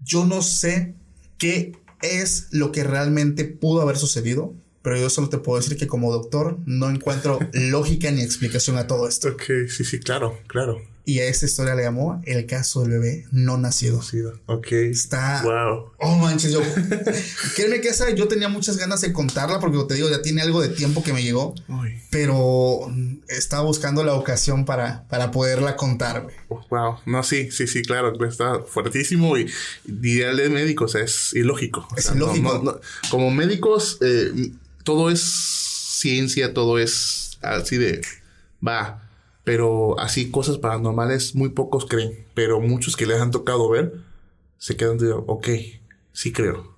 Speaker 1: Yo no sé qué es lo que realmente pudo haber sucedido, pero yo solo te puedo decir que como doctor no encuentro lógica ni explicación a todo esto.
Speaker 2: Ok, sí, sí, claro, claro.
Speaker 1: Y a esta historia le llamó el caso del bebé no nacido.
Speaker 2: Ok.
Speaker 1: Está.
Speaker 2: Wow.
Speaker 1: Oh manches, yo. Créeme que esa yo tenía muchas ganas de contarla porque te digo, ya tiene algo de tiempo que me llegó.
Speaker 2: Uy.
Speaker 1: Pero estaba buscando la ocasión para, para poderla contar, güey.
Speaker 2: Wow. No, sí, sí, sí, claro. Está fuertísimo y ideal de médicos es ilógico. O
Speaker 1: Es
Speaker 2: sea, no-
Speaker 1: ilógico.
Speaker 2: no- no- Como médicos, eh, todo es ciencia, todo es así de va. Pero así cosas paranormales muy pocos creen. Pero muchos que les han tocado ver se quedan de, ok, sí creo.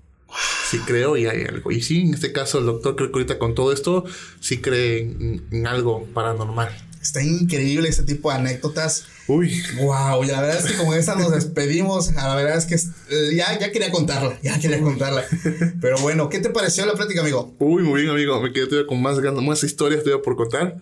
Speaker 2: Sí creo y hay algo. Y sí, en este caso el doctor creo que ahorita con todo esto sí cree en, en algo paranormal.
Speaker 1: Está increíble este tipo de anécdotas.
Speaker 2: Uy,
Speaker 1: Wow, y la verdad es que como esa nos despedimos. La verdad es que eh, ya, ya quería contarla, ya quería contarla. Pero bueno, ¿qué te pareció la plática, amigo?
Speaker 2: Uy, muy bien, amigo. Me quedé todavía con más ganas, más historias todavía por contar.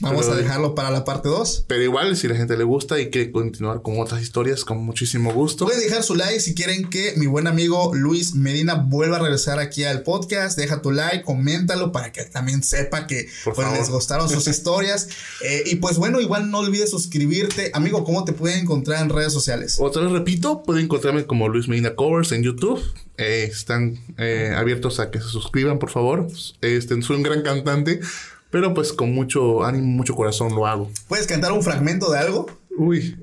Speaker 1: Vamos
Speaker 2: Pero-
Speaker 1: a dejarlo para la parte 2.
Speaker 2: Pero igual, si la gente le gusta y quiere continuar con otras historias, con muchísimo gusto.
Speaker 1: Pueden dejar su like si quieren que mi buen amigo Luis Medina vuelva a regresar aquí al podcast. Deja tu like, coméntalo para que también sepa que pues, les gustaron sus historias. Eh, y pues bueno, igual no olvides suscribirte. Amigo, ¿cómo te pueden encontrar en redes sociales?
Speaker 2: Otra vez repito, pueden encontrarme como Luis Medina Covers en YouTube. Eh, están eh, abiertos a que se suscriban, por favor. Este, soy un gran cantante, pero pues con mucho ánimo, mucho corazón lo hago.
Speaker 1: ¿Puedes cantar un fragmento de algo?
Speaker 2: Uy,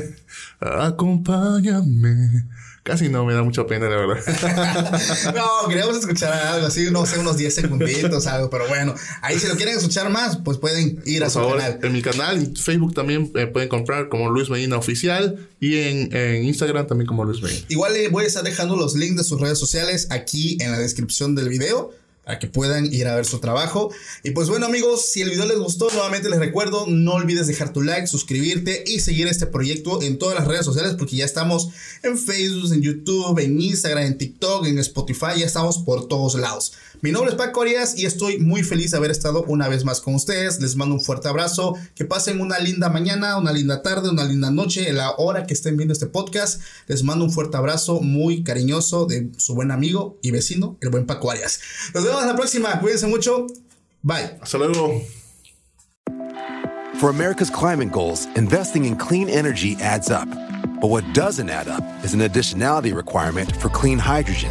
Speaker 2: acompáñame. Casi no me da mucha pena, la verdad.
Speaker 1: No, queríamos escuchar algo así, no sé, unos 10 segunditos, algo, pero bueno, ahí si lo quieren escuchar más, pues pueden ir a su
Speaker 2: favor,
Speaker 1: canal.
Speaker 2: en mi canal, en Facebook también eh, pueden comprar como Luis Medina Oficial y en, en Instagram también como Luis Medina.
Speaker 1: Igual le voy a estar dejando los links de sus redes sociales aquí en la descripción del video para que puedan ir a ver su trabajo. Y pues bueno amigos, si el video les gustó, nuevamente les recuerdo, no olvides dejar tu like, suscribirte y seguir este proyecto en todas las redes sociales porque ya estamos en Facebook, en YouTube, en Instagram, en TikTok, en Spotify, ya estamos por todos lados. Mi nombre es Paco Arias y estoy muy feliz de haber estado una vez más con ustedes. Les mando un fuerte abrazo, que pasen una linda mañana, una linda tarde, una linda noche, en la hora que estén viendo este podcast. Les mando un fuerte abrazo muy cariñoso de su buen amigo y vecino, el buen Paco Arias. Nos vemos la próxima, cuídense mucho. Bye.
Speaker 2: Hasta luego.
Speaker 3: For America's climate goals, investing in clean energy adds up. But what doesn't add up is an additionality requirement for clean hydrogen.